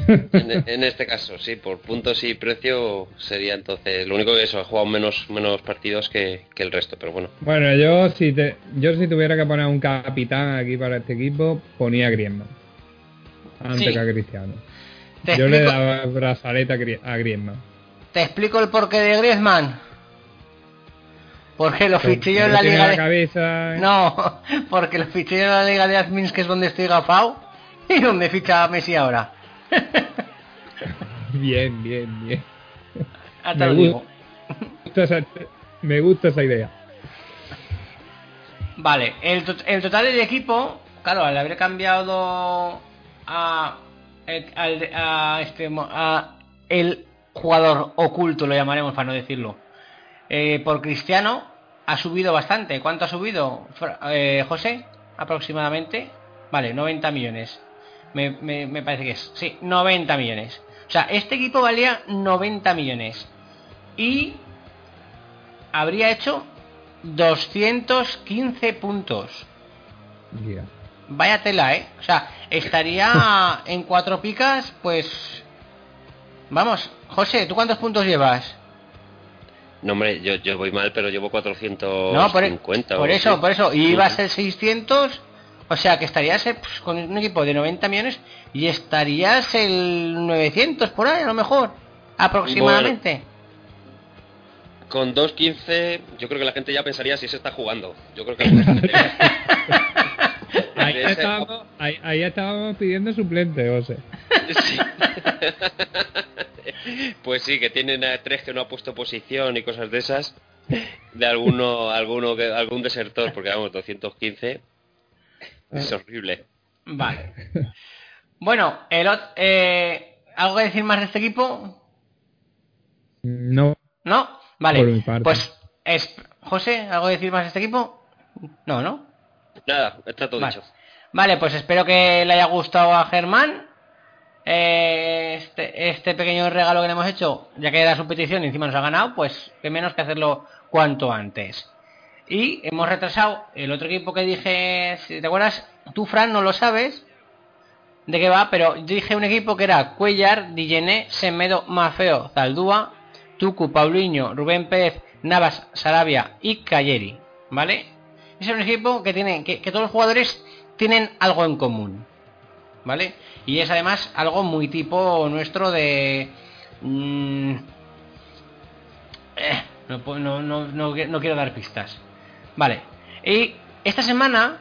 En, en este caso, sí, por puntos y precio sería entonces. Lo único que eso, ha jugado menos, menos partidos que, que el resto, pero bueno. Bueno, yo si te, yo si tuviera que poner un capitán aquí para este equipo, ponía a Griezmann. Antes Sí. que a Cristiano. Yo le daba brazaleta a Grie- a Griezmann. ¿Te explico el porqué de Griezmann? Porque lo fiché yo en Porque la liga la de... No, porque lo fiché yo en la liga de admins, que es donde estoy gafado, y donde ficha a Messi ahora. Bien, bien, bien. Te Me lo gu- digo. gusta esa- me gusta esa idea. Vale, el, el total del equipo, claro, al haber cambiado a, el- al- a este a el jugador oculto, lo llamaremos para no decirlo, eh, por Cristiano, ha subido bastante. ¿Cuánto ha subido, eh, José? Aproximadamente. Vale, 90 millones. Me, me- parece que es. Sí, 90 millones. O sea, este equipo valía 90 millones. Y habría hecho 215 puntos. Vaya tela, ¿eh? O sea, estaría en cuatro picas, pues... Vamos, José, ¿tú cuántos puntos llevas? No, hombre, yo, yo voy mal, pero llevo 450 No, por, e- por eso, así. por eso. Y iba a Ujú. ser 600, o sea que estarías eh, pues, con un equipo de 90 millones y estarías el 900 por ahí, a lo mejor, aproximadamente. Con 2.15, yo creo que la gente ya pensaría si se está jugando. Yo creo que Ahí, estábamos, ahí, ahí estábamos pidiendo suplente, José. Sí. pues sí, que tienen a tres que no ha puesto posición y cosas de esas. De alguno, alguno que, algún desertor, porque vamos, 215 es horrible. Vale. Bueno, el eh, ¿algo que decir más de este equipo? No. ¿No? Vale. Por mi parte. Pues, es, José, ¿algo que decir más de este equipo? No, ¿no? Nada, está todo Vale. dicho. Vale, pues espero que le haya gustado a Germán eh, este, este pequeño regalo que le hemos hecho, ya que era su petición y encima nos ha ganado, pues qué menos que hacerlo cuanto antes. Y hemos retrasado el otro equipo que dije, si te acuerdas, tú Fran no lo sabes de qué va, pero dije un equipo que era Cuellar, Dillené, Semedo, Mafeo, Zaldúa, Tucu, Paulinho, Rubén Pérez, Navas, Sarabia y Cayeri, ¿vale? Es un equipo que tiene que, que todos los jugadores tienen algo en común, ¿vale? Y es además algo muy tipo nuestro de mm, eh, no, no, no, no quiero dar pistas. Vale. Y esta semana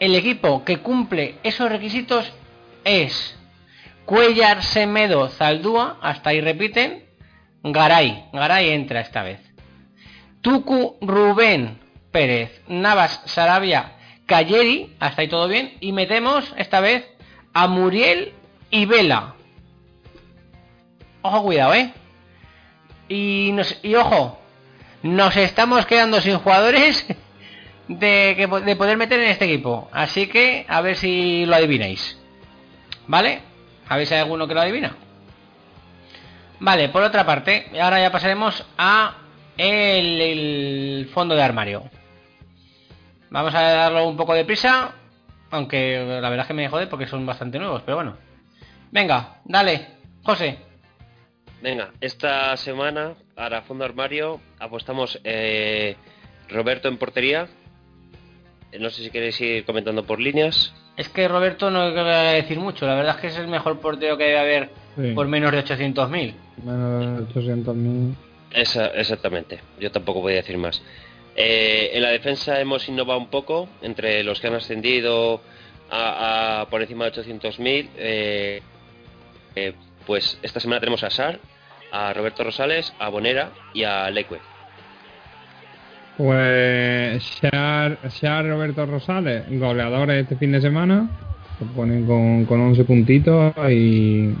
el equipo que cumple esos requisitos es Cuellar, Semedo, Zaldúa, hasta ahí repiten, Garay, Garay entra esta vez. Tucu, Rubén, Pérez, Navas, Sarabia, Cayeri, hasta ahí todo bien, y metemos esta vez a Muriel y Vela. Ojo, cuidado, ¿eh? Y, ojo, nos estamos quedando sin jugadores de, de poder meter en este equipo. Así que a ver si lo adivináis. ¿Vale? A ver si hay alguno que lo adivina. Vale, por otra parte, ahora ya pasaremos a el fondo de armario. Vamos a darlo un poco de prisa, aunque la verdad es que me jode porque son bastante nuevos, pero bueno. Venga, dale, José. Venga, esta semana, para fondo armario, apostamos eh, Roberto en portería. Eh, No sé si queréis ir comentando por líneas. Es que Roberto no voy a decir mucho, la verdad es que es el mejor portero que debe haber Sí. por menos de 800.000. Menos de 800.000. Esa- exactamente, yo tampoco voy a decir más. Eh, en la defensa hemos innovado un poco entre los que han ascendido a, por encima de 800.000. eh, eh, pues esta semana tenemos a Sar, a Roberto Rosales, a Bonera y a Leque. Pues Shar, Shar Roberto Rosales, goleadores este fin de semana, se ponen con, con 11 puntitos y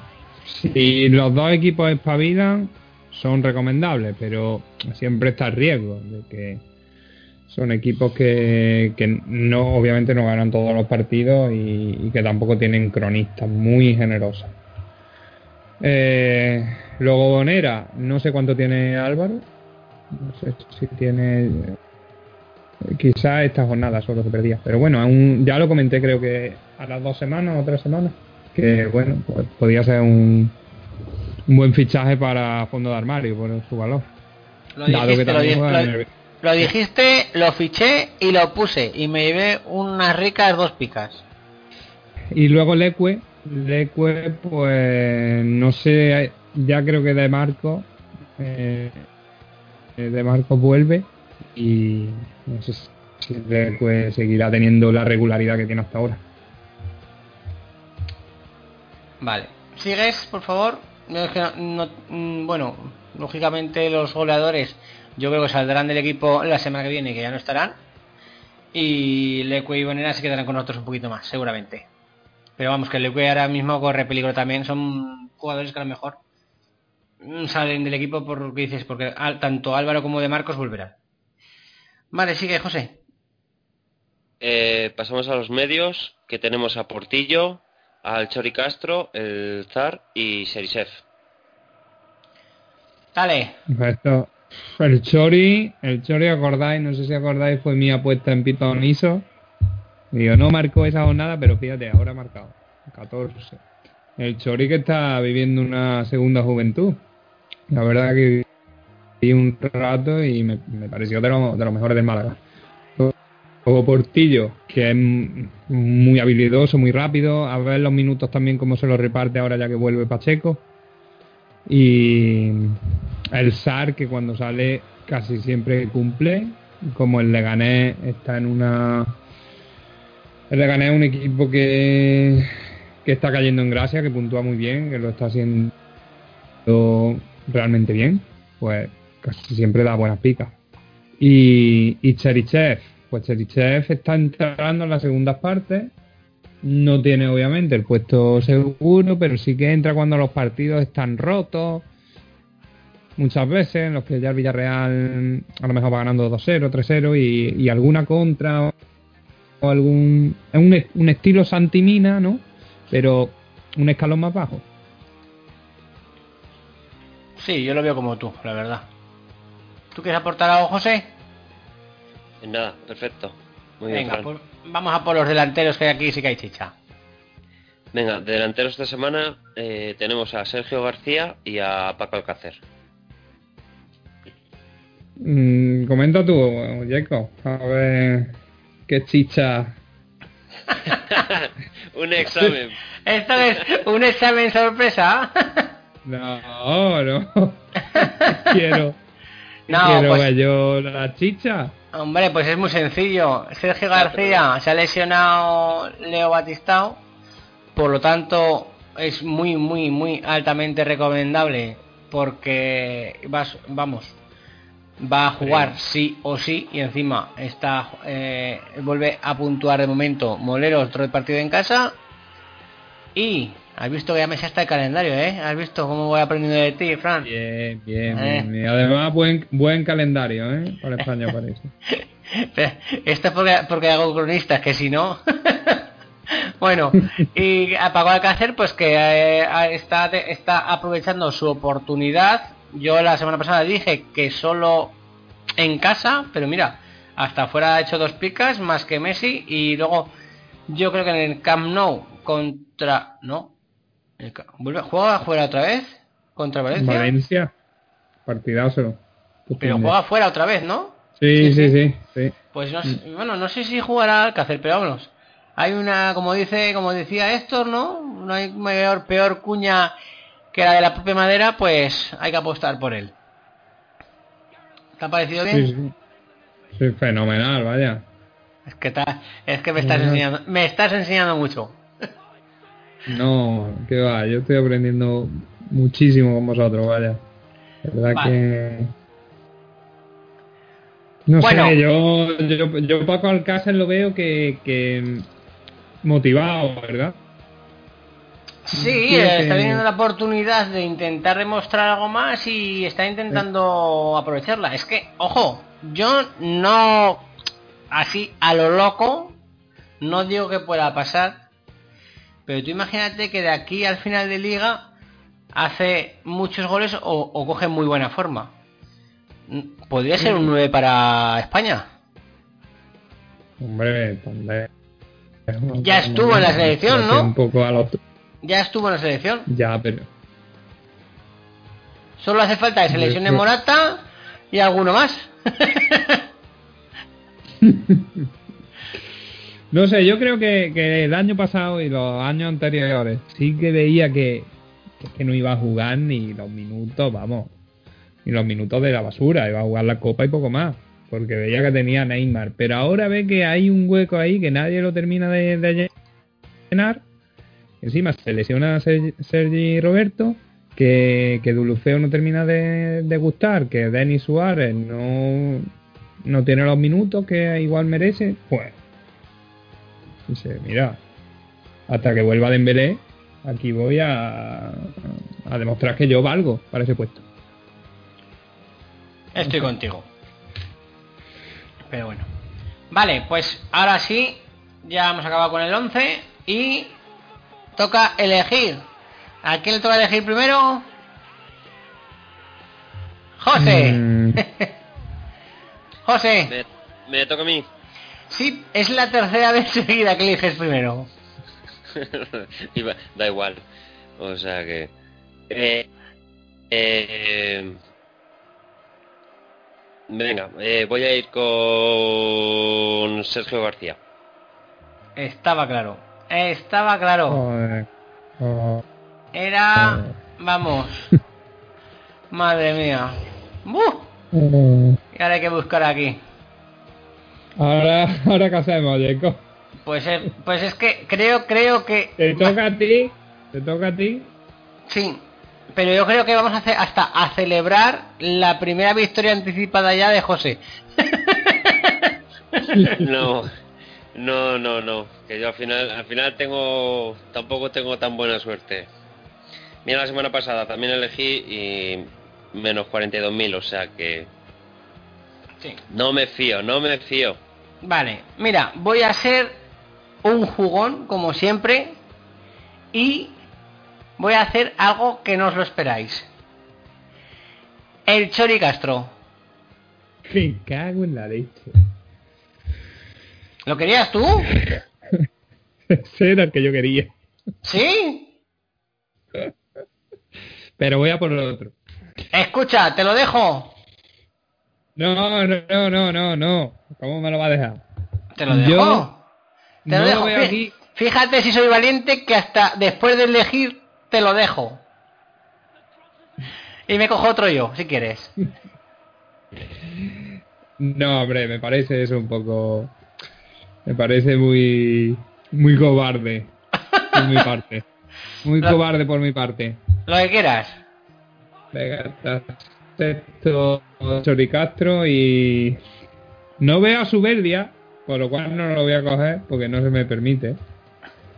si los dos equipos espabilan son recomendables, pero siempre está el riesgo de que son equipos que, que no obviamente no ganan todos los partidos y, y que tampoco tienen cronistas muy generosos. Eh, luego Bonera, no sé cuánto tiene Álvaro, no sé si tiene. Quizás esta jornada solo se perdía. Pero bueno, aún, ya lo comenté, creo que a las dos semanas o tres semanas. Que bueno, pues podía ser un, un buen fichaje para fondo de armario por su valor. Lo Dado que también lo- lo dijiste, lo fiché y lo puse. Y me llevé unas ricas dos picas. Y luego Leque, Leque, pues no sé, ya creo que de Marco, eh, de Marco vuelve y no sé si Leque seguirá teniendo la regularidad que tiene hasta ahora. Vale. ¿Sigues, por favor? No- no- mm, bueno, lógicamente los goleadores yo creo que saldrán del equipo la semana que viene, que ya no estarán. Y Leque y Bonera se quedarán con nosotros un poquito más, seguramente. Pero vamos, que Leque ahora mismo corre peligro también. Son jugadores que a lo mejor mm, salen del equipo por lo que dices, porque al- tanto Álvaro como de Marcos volverán. Vale, sigue, José. Eh, pasamos a los medios, que tenemos a Portillo, al Chori Castro, el Zar y Serisev. Dale. Esto, el Chori, el Chori acordáis, no sé si acordáis, fue mi apuesta en Pitoniso. Digo, no marcó esa jornada, pero fíjate, ahora marcado. 14. El Chori que está viviendo una segunda juventud. La verdad que vi un rato y me, pareció de, lo- de del Málaga. Luego Portillo, que es muy habilidoso, muy rápido. A ver los minutos también cómo se los reparte ahora ya que vuelve Pacheco. Y el SAR, que cuando sale casi siempre cumple. Como el Leganés está en una... El Leganés es un equipo que, que está cayendo en gracia, que puntúa muy bien, que lo está haciendo realmente bien. Pues casi siempre da buenas picas. Y, y Cherichev, pues Cherichev está entrando en las segundas partes. No tiene obviamente el puesto seguro, pero sí que entra cuando los partidos están rotos. Muchas veces en los que ya el Villarreal a lo mejor va ganando 2-0, 3-0 y, y alguna contra o algún... Es un, un estilo Santimina, ¿no? Pero un escalón más bajo. Sí, yo lo veo como tú, la verdad. ¿Tú quieres aportar algo, José? Nada, perfecto. Muy bien, Venga, Fran. pues vamos a por los delanteros que hay aquí sí que hay chicha. Venga, de delanteros esta semana eh, tenemos a Sergio García y a Paco Alcácer. Mm, comenta tú, Jacob. A ver qué chicha. Un examen. Esto es un examen sorpresa. No, no. quiero. No, quiero pues- ver yo la chicha. Hombre, pues es muy sencillo. Sergio García se ha lesionado Leo Batistao, por lo tanto es muy, muy, muy altamente recomendable porque vas, vamos, va a jugar sí o sí y encima está eh, vuelve a puntuar de momento Molero otro partido en casa y has visto que ya me sé hasta el calendario, ¿eh? Has visto cómo voy aprendiendo de ti, Fran. Bien, bien, Eh. bien. Además, buen, buen calendario, ¿eh? Para España parece. Esto es porque, porque hago cronistas, que si no. bueno, y a Paco Alcácer, pues que eh, está, está aprovechando su oportunidad. Yo la semana pasada dije que solo en casa, pero mira, hasta afuera ha hecho dos picas más que Messi. Y luego, yo creo que en el Camp Nou contra. ¿No? El ¿Vuelve, ¿Juega afuera otra vez? ¿Contra Valencia? Valencia. Partidazo. Pero juega afuera otra vez, ¿no? Sí, sí, sí. sí. Pues no sé, bueno, no sé si jugará Alcácer, pero vámonos. Hay una, como dice, como decía Héctor, ¿no? No hay mayor, peor cuña que la de la propia madera, pues hay que apostar por él. ¿Te ha parecido bien? Sí, sí. Sí, fenomenal, vaya. Es que ta- es que me estás enseñando, me estás enseñando mucho. No, que va, yo estoy aprendiendo muchísimo con vosotros, vaya. Verdad Vale. que... No Bueno. sé, yo, yo, yo Paco Alcácer lo veo que, que motivado, ¿verdad? Sí, está teniendo la oportunidad de intentar demostrar algo más y está intentando aprovecharla. Es que, ojo, yo no, así a lo loco, no digo que pueda pasar, pero tú imagínate que de aquí al final de liga hace muchos goles o, o coge muy buena forma. Podría ser un 9 para España. Hombre, hombre. Ya estuvo en la selección, ¿no? Un poco a los... Ya estuvo en la selección. Ya, pero... Solo hace falta que se Yo lesione creo- Morata y alguno más. No sé, yo creo que, que el año pasado y los años anteriores sí que veía que, que, no iba a jugar ni los minutos, vamos, ni los minutos de la basura, iba a jugar la copa y poco más, porque veía que tenía Neymar. Pero ahora ve que hay un hueco ahí que nadie lo termina de, de llenar. Encima se lesiona a Ser- Sergi Roberto, que, que Dulufeo no termina de, de gustar, que Denis Suárez no, no tiene los minutos que igual merece. Pues Dice, mira, hasta que vuelva Dembélé, aquí voy a, a demostrar que yo valgo para ese puesto. Estoy contigo. Pero bueno. Vale, pues ahora sí, ya hemos acabado con el 11 y toca elegir. ¿A quién le toca elegir primero? José. Mm, José. Me, me toca a mí. Sí, es la tercera vez seguida que eliges primero. Da igual. O sea que. Eh, eh, venga, eh, voy a ir con Sergio García. Estaba claro. Estaba claro. Era... Vamos. Madre mía. ¡Buh! oh. Y ahora hay que buscar aquí. Ahora, ahora qué hacemos, Jacob. Pues es, pues es que creo, creo que... Te toca a ti, te toca a ti. Sí, pero yo creo que vamos a hacer hasta a celebrar la primera victoria anticipada ya de José. No, no, no, no. Que yo al final, al final tengo, tampoco tengo tan buena suerte. Mira, la semana pasada también elegí y menos 42.000, o sea que Sí. no me fío, no me fío. Vale, mira, voy a ser un jugón, como siempre, y voy a hacer algo que no os lo esperáis. El Chori Castro. Me cago en la leche. ¿Lo querías tú? Ese era el que yo quería. ¿Sí? Pero voy a por el otro. Escucha, te lo dejo. No, no, no, no, no, no. ¿Cómo me lo va a dejar? Te lo dejo. Yo Te no lo lo dejo. veo aquí. Fíjate si soy valiente que hasta después de elegir te lo dejo. Y me cojo otro yo, si quieres. No, hombre, me parece eso un poco. Me parece muy. Muy cobarde. Por mi parte. Muy Lo- cobarde por mi parte. Lo que quieras. Venga, te acepto Chori Castro y. No veo a Suberbia, por lo cual no lo voy a coger porque no se me permite.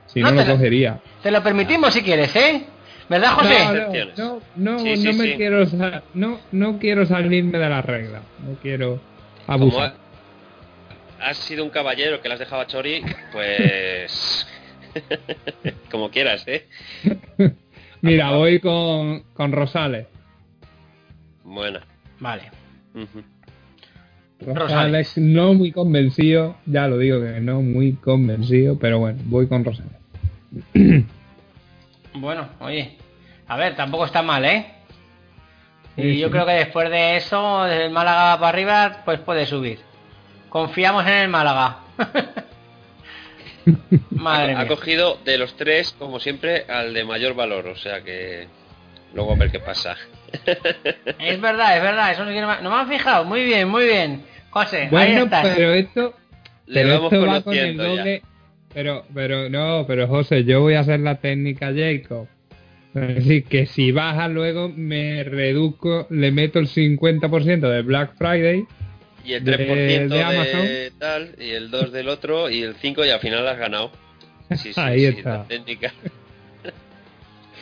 Si no, No lo te lo- cogería. Te lo permitimos si quieres, ¿eh? ¿Verdad, José? No, no, no, no, Sí, sí, no me sí. quiero no, no quiero salirme de la regla. No quiero abusar. Ha- has sido un caballero que las dejaba Chori, pues... Como quieras, ¿eh? Mira, voy con, con Rosales. Buena. Vale. Rosales no muy convencido, ya lo digo que no muy convencido, pero bueno, voy con Rosales. Bueno, oye. A ver, tampoco está mal, ¿eh? Sí, Y yo sí. creo que después de eso, desde el Málaga para arriba, pues puede subir. Confiamos en el Málaga. Madre ha mía. cogido de los tres, como siempre, al de mayor valor, o sea que... Luego a ver qué pasa. Es verdad, es verdad. Eso no, quiero no me han fijado. Muy bien, muy bien. José, ahí Bueno, estás. pero esto, Le pero vamos esto va con el ya. doble. Pero, pero no, pero José, yo voy a hacer la técnica Jacob. Es decir, que si baja luego me reduzco, le meto el 50% de Black Friday. Y el de- 3% de, de Amazon. tal, y el 2 del otro, y el 5 y al final has ganado. Sí, sí, Ahí sí, está. técnica.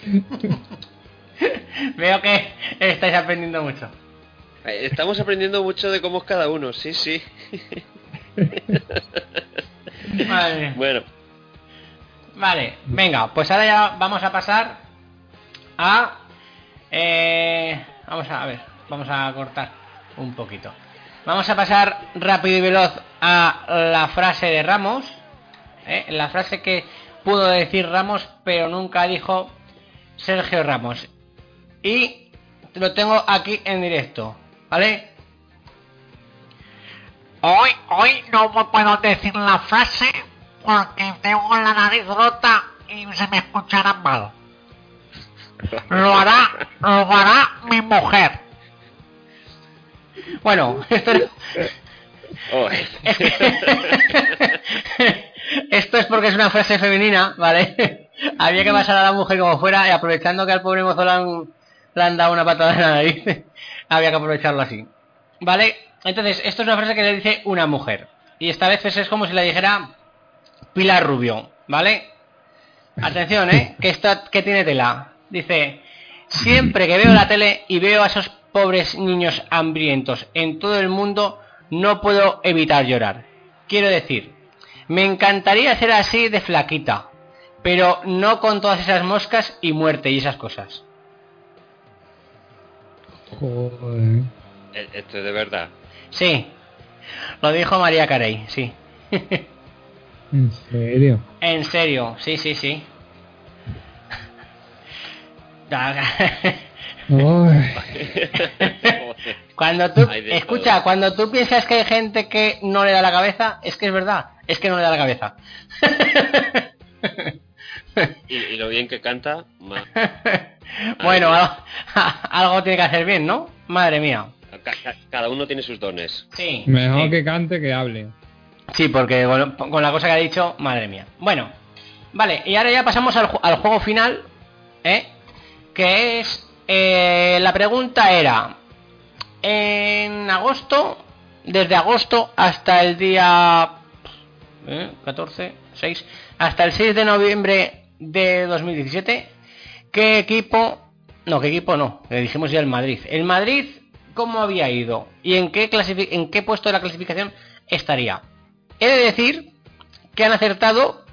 Veo que estáis aprendiendo mucho. Eh, Estamos aprendiendo mucho de cómo es cada uno, sí, sí. Mía. Bueno, Vale, venga, pues ahora ya vamos a pasar a... eh, vamos a, a ver, vamos a cortar un poquito. Vamos a pasar rápido y veloz a la frase de Ramos. ¿eh? La frase que pudo decir Ramos, pero nunca dijo Sergio Ramos. Y lo tengo aquí en directo, ¿vale? Hoy, hoy no puedo decir la frase porque tengo la nariz rota y se me escuchará mal. Lo hará, lo hará mi mujer. Bueno, esto es- oh, Esto es porque es una frase femenina, ¿vale? Había que pasar a la mujer como fuera y aprovechando que al pobre mozo le han, le han dado una patada en la nariz, había que aprovecharlo así. ¿Vale? Entonces, esto es una frase que le dice una mujer. Y esta vez pues, es como si le dijera Pilar Rubio, ¿vale? Atención, ¿eh? Que esto que tiene tela. Dice, siempre que veo la tele y veo a esos pobres niños hambrientos en todo el mundo, no puedo evitar llorar. Quiero decir, me encantaría ser así de flaquita, pero no con todas esas moscas y muerte y esas cosas. Joder. eh, esto es de verdad. Sí, lo dijo María Carey, sí. ¿En serio? En serio, sí, sí, sí. Cuando tú, escucha, cuando tú piensas que hay gente que no le da la cabeza, es que es verdad, es que no le da la cabeza. Y, y lo bien que canta, ma- Bueno, algo, algo tiene que hacer bien, ¿no? Madre mía. ca- ca- cada uno tiene sus dones. Sí. Mejor sí. que cante que hable. Sí, porque con, con la cosa que ha dicho, madre mía. Bueno, vale, y ahora ya pasamos al, al juego final, ¿eh? Que es, eh, la pregunta era, en agosto, desde agosto hasta el día ¿eh? 14, 6, hasta el 6 de noviembre de 2017, ¿qué equipo, no, qué equipo no, le dijimos ya el Madrid, el Madrid, ¿cómo había ido? ¿Y en qué, en qué puesto de la clasificación estaría? He de decir que han acertado,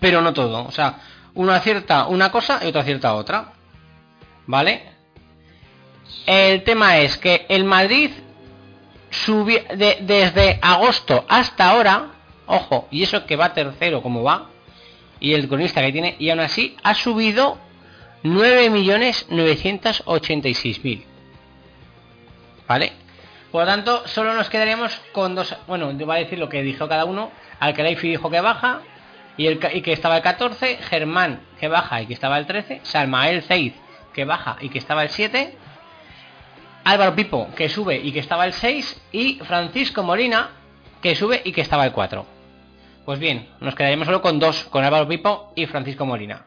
pero no todo. O sea, uno acierta una cosa y otro acierta otra. ¿Vale? El tema es que el Madrid subi de- desde agosto hasta ahora, ojo, y eso que va tercero como va, y el cronista que tiene, y aún así ha subido 9.986.000. ¿Vale? Por lo tanto, solo nos quedaríamos con dos. Bueno, te voy a decir lo que dijo cada uno. Alkelaifi dijo que baja y, y que estaba el 14. Germán que baja y que estaba el 13. Salmael Zeiz que baja y que estaba el 7. Álvaro Pipo que sube y que estaba el 6. Y Francisco Molina que sube y que estaba el 4. Pues bien, nos quedaríamos solo con dos, con Álvaro Pipo y Francisco Molina.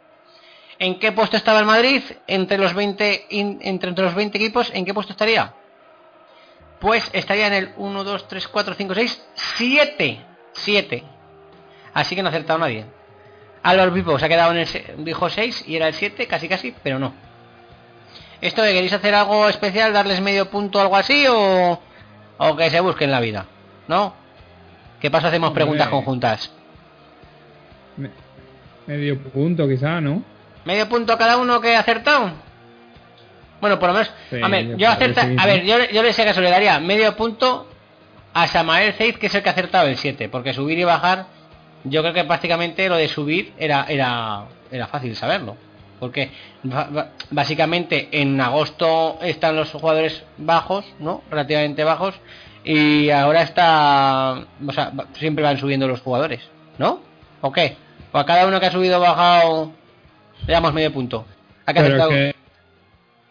¿En qué puesto estaba el Madrid? Entre los 20, in- entre, entre los 20 equipos, ¿en qué puesto estaría? Pues estaría en el 1, 2, 3, 4, 5, 6, 7. 7. Así que no ha acertado nadie. Álvaro Pipo se ha quedado en el dijo 6 y era el 7, casi casi, pero no. ¿Esto de queréis hacer algo especial, darles medio punto o algo así o, o que se busquen la vida? ¿No? ¿Qué pasa? Hacemos preguntas conjuntas. Medio punto quizá, ¿no? ¿Medio punto cada uno que ha acertado? Bueno, por lo menos. Sí, a ver, yo acerta, a ver, yo, yo le sé que se le daría medio punto a Samael Zeiz, que es el que ha acertado el 7, porque subir y bajar, yo creo que prácticamente lo de subir era era era fácil saberlo. Porque básicamente en agosto están los jugadores bajos, ¿no? Relativamente bajos. Y ahora está. O sea, siempre van subiendo los jugadores, ¿no? ¿O qué? O a cada uno que ha subido o bajado le damos medio punto. ¿A qué Pero que,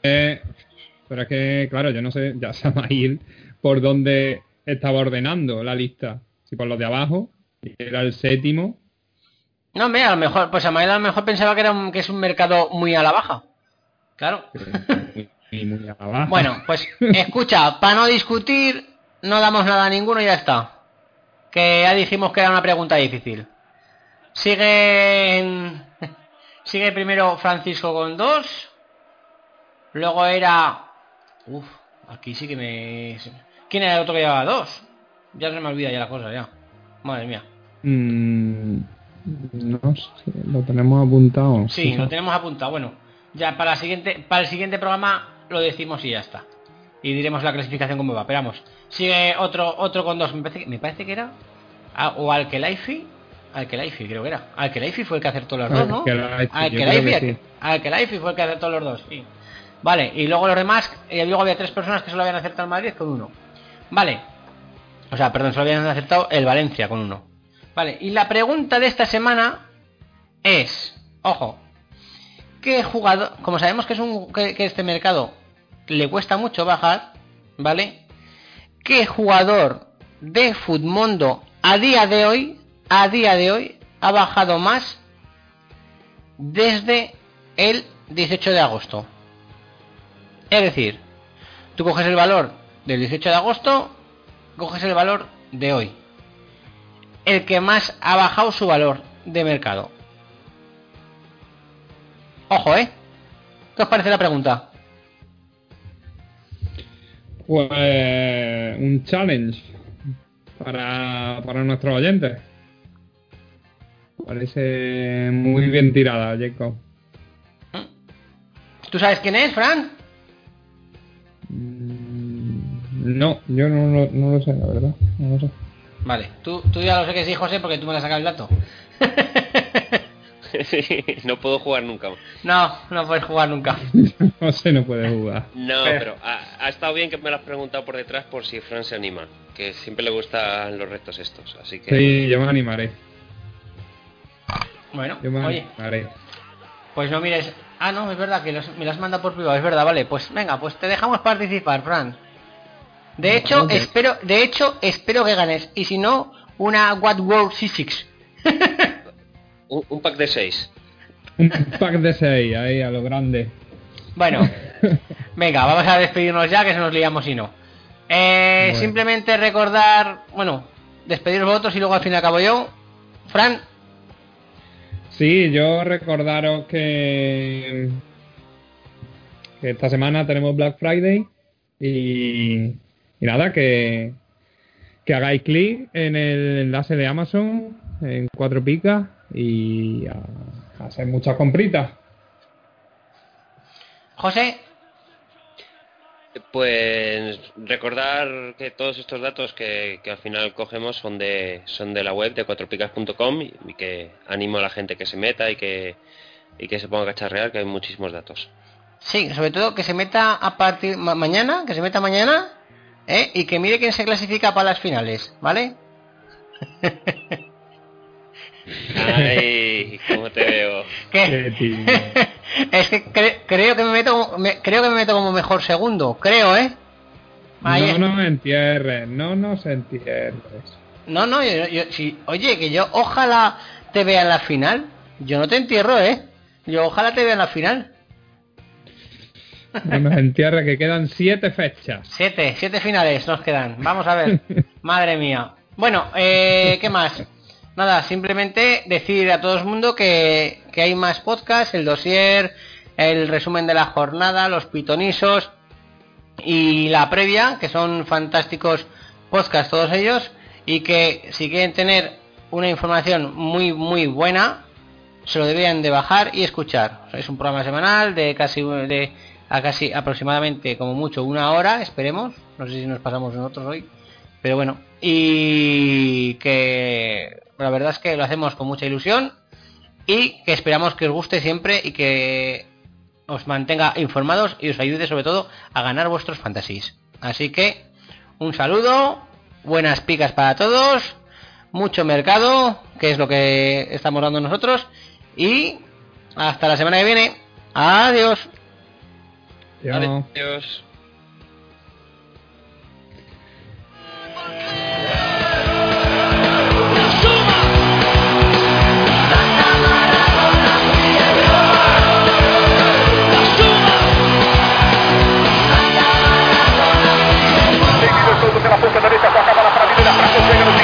eh, pero es que, claro, yo no sé, ya Samail, por dónde estaba ordenando la lista. Si por los de abajo, era el séptimo. No, hombre, a lo mejor, pues Amael a lo mejor pensaba que era un, que es un mercado muy a la baja. Claro. Y muy a la baja. Bueno, pues escucha, para no discutir, no damos nada a ninguno y ya está. Que ya dijimos que era una pregunta difícil. Sigue en- sigue primero Francisco con dos. Luego era. Uf, aquí sí que me. ¿Quién era el otro que llevaba dos? Ya se me olvida ya la cosa, ya. Madre mía. Mm, no sé, lo tenemos apuntado. Sí, lo tenemos apuntado. Bueno, ya para, la siguiente, para el siguiente programa lo decimos y ya está. Y diremos la clasificación cómo va. Pero vamos, sigue otro otro con dos. Me parece, que- me parece que era. ah, o Alkelaifi. Alkelaifi, creo que era. Alkelaifi fue el que acertó los dos, ¿no? Creo que sí. Alkelaifi fue el que acertó los dos, sí. Vale, y luego los demás, y luego había tres personas que solo habían acertado el Madrid con uno. Vale. O sea, perdón, solo habían acertado el Valencia con uno. Vale, y la pregunta de esta semana es, ojo, ¿qué jugador, como sabemos que es un que, este mercado le cuesta mucho bajar, ¿vale? ¿Qué jugador de Futmundo a día de hoy, a día de hoy, ha bajado más desde el 18 de agosto? Es decir, tú coges el valor del 18 de agosto, coges el valor de hoy. El que más ha bajado su valor de mercado. Ojo, ¿eh? ¿Qué os parece la pregunta? Pues un challenge para, para nuestros oyentes. Parece muy bien tirada, Jacob. ¿Tú sabes quién es, Fran? No, yo no, lo- no lo sé, la verdad. No lo sé. Vale, tú, tú ya lo sé que sí, José, porque tú me la sacas el dato. no puedo jugar nunca. No, no puedes jugar nunca. José no puede jugar. No, pero ha, ha estado bien que me lo has preguntado por detrás por si Fran se anima. Que siempre le gustan los retos estos. Así que. Sí, yo me animaré. Bueno, Yo me oye, animaré. pues no mires. Ah, no, es verdad que los- me las manda por privado, es verdad, vale. Pues venga, pues te dejamos participar, Fran. De hecho, ok. espero, de hecho, espero que ganes. Y si no, una What World C6. Un, un pack de 6. Un pack de 6 ahí a lo grande. Bueno, venga, vamos a despedirnos ya, que se nos liamos y no. Eh, Bueno. Simplemente recordar, bueno, despediros vosotros y luego al fin acabo yo. Fran, Sí, yo recordaros que, que esta semana tenemos Black Friday y, y nada, que, que hagáis clic en el enlace de Amazon en cuatro picas y a, a hacer muchas compritas. José, Pues recordar que todos estos datos que, que al final cogemos son de son de la web de cuatropicas.com y, y que animo a la gente que se meta y que y que se ponga a cacharrear que hay muchísimos datos. sí, sobre todo que se meta a partir ma- mañana, que se meta mañana ¿eh? Y que mire quién se clasifica para las finales, ¿vale? Ay, cómo te veo. ¿Qué? es que cre- creo que me meto me- creo que me meto como mejor segundo, creo, ¿eh? Ahí No es- nos entierres, no nos entierres. No, no, yo, yo- si- oye, que yo ojalá te vea en la final. Yo no te entierro, ¿eh? Yo ojalá te vea en la final. No nos entierres, que quedan siete fechas. Siete, siete finales nos quedan. Vamos a ver. Madre mía. Bueno, eh, ¿qué más? Nada, simplemente decir a todo el mundo que, que hay más podcasts, el dossier, el resumen de la jornada, los pitonisos y la previa, que son fantásticos podcasts todos ellos, y que si quieren tener una información muy, muy buena, se lo deberían de bajar y escuchar. Es un programa semanal de casi de a casi aproximadamente como mucho una hora, esperemos. No sé si nos pasamos nosotros hoy, pero bueno. Y que la verdad es que lo hacemos con mucha ilusión y que esperamos que os guste siempre y que os mantenga informados y os ayude sobre todo a ganar vuestros fantasies. Así que un saludo, buenas picas para todos, mucho mercado, que es lo que estamos dando nosotros, y hasta la semana que viene. Adiós. Tchau. Adeus. Pela boca da direita, toca a bola para a menina, para a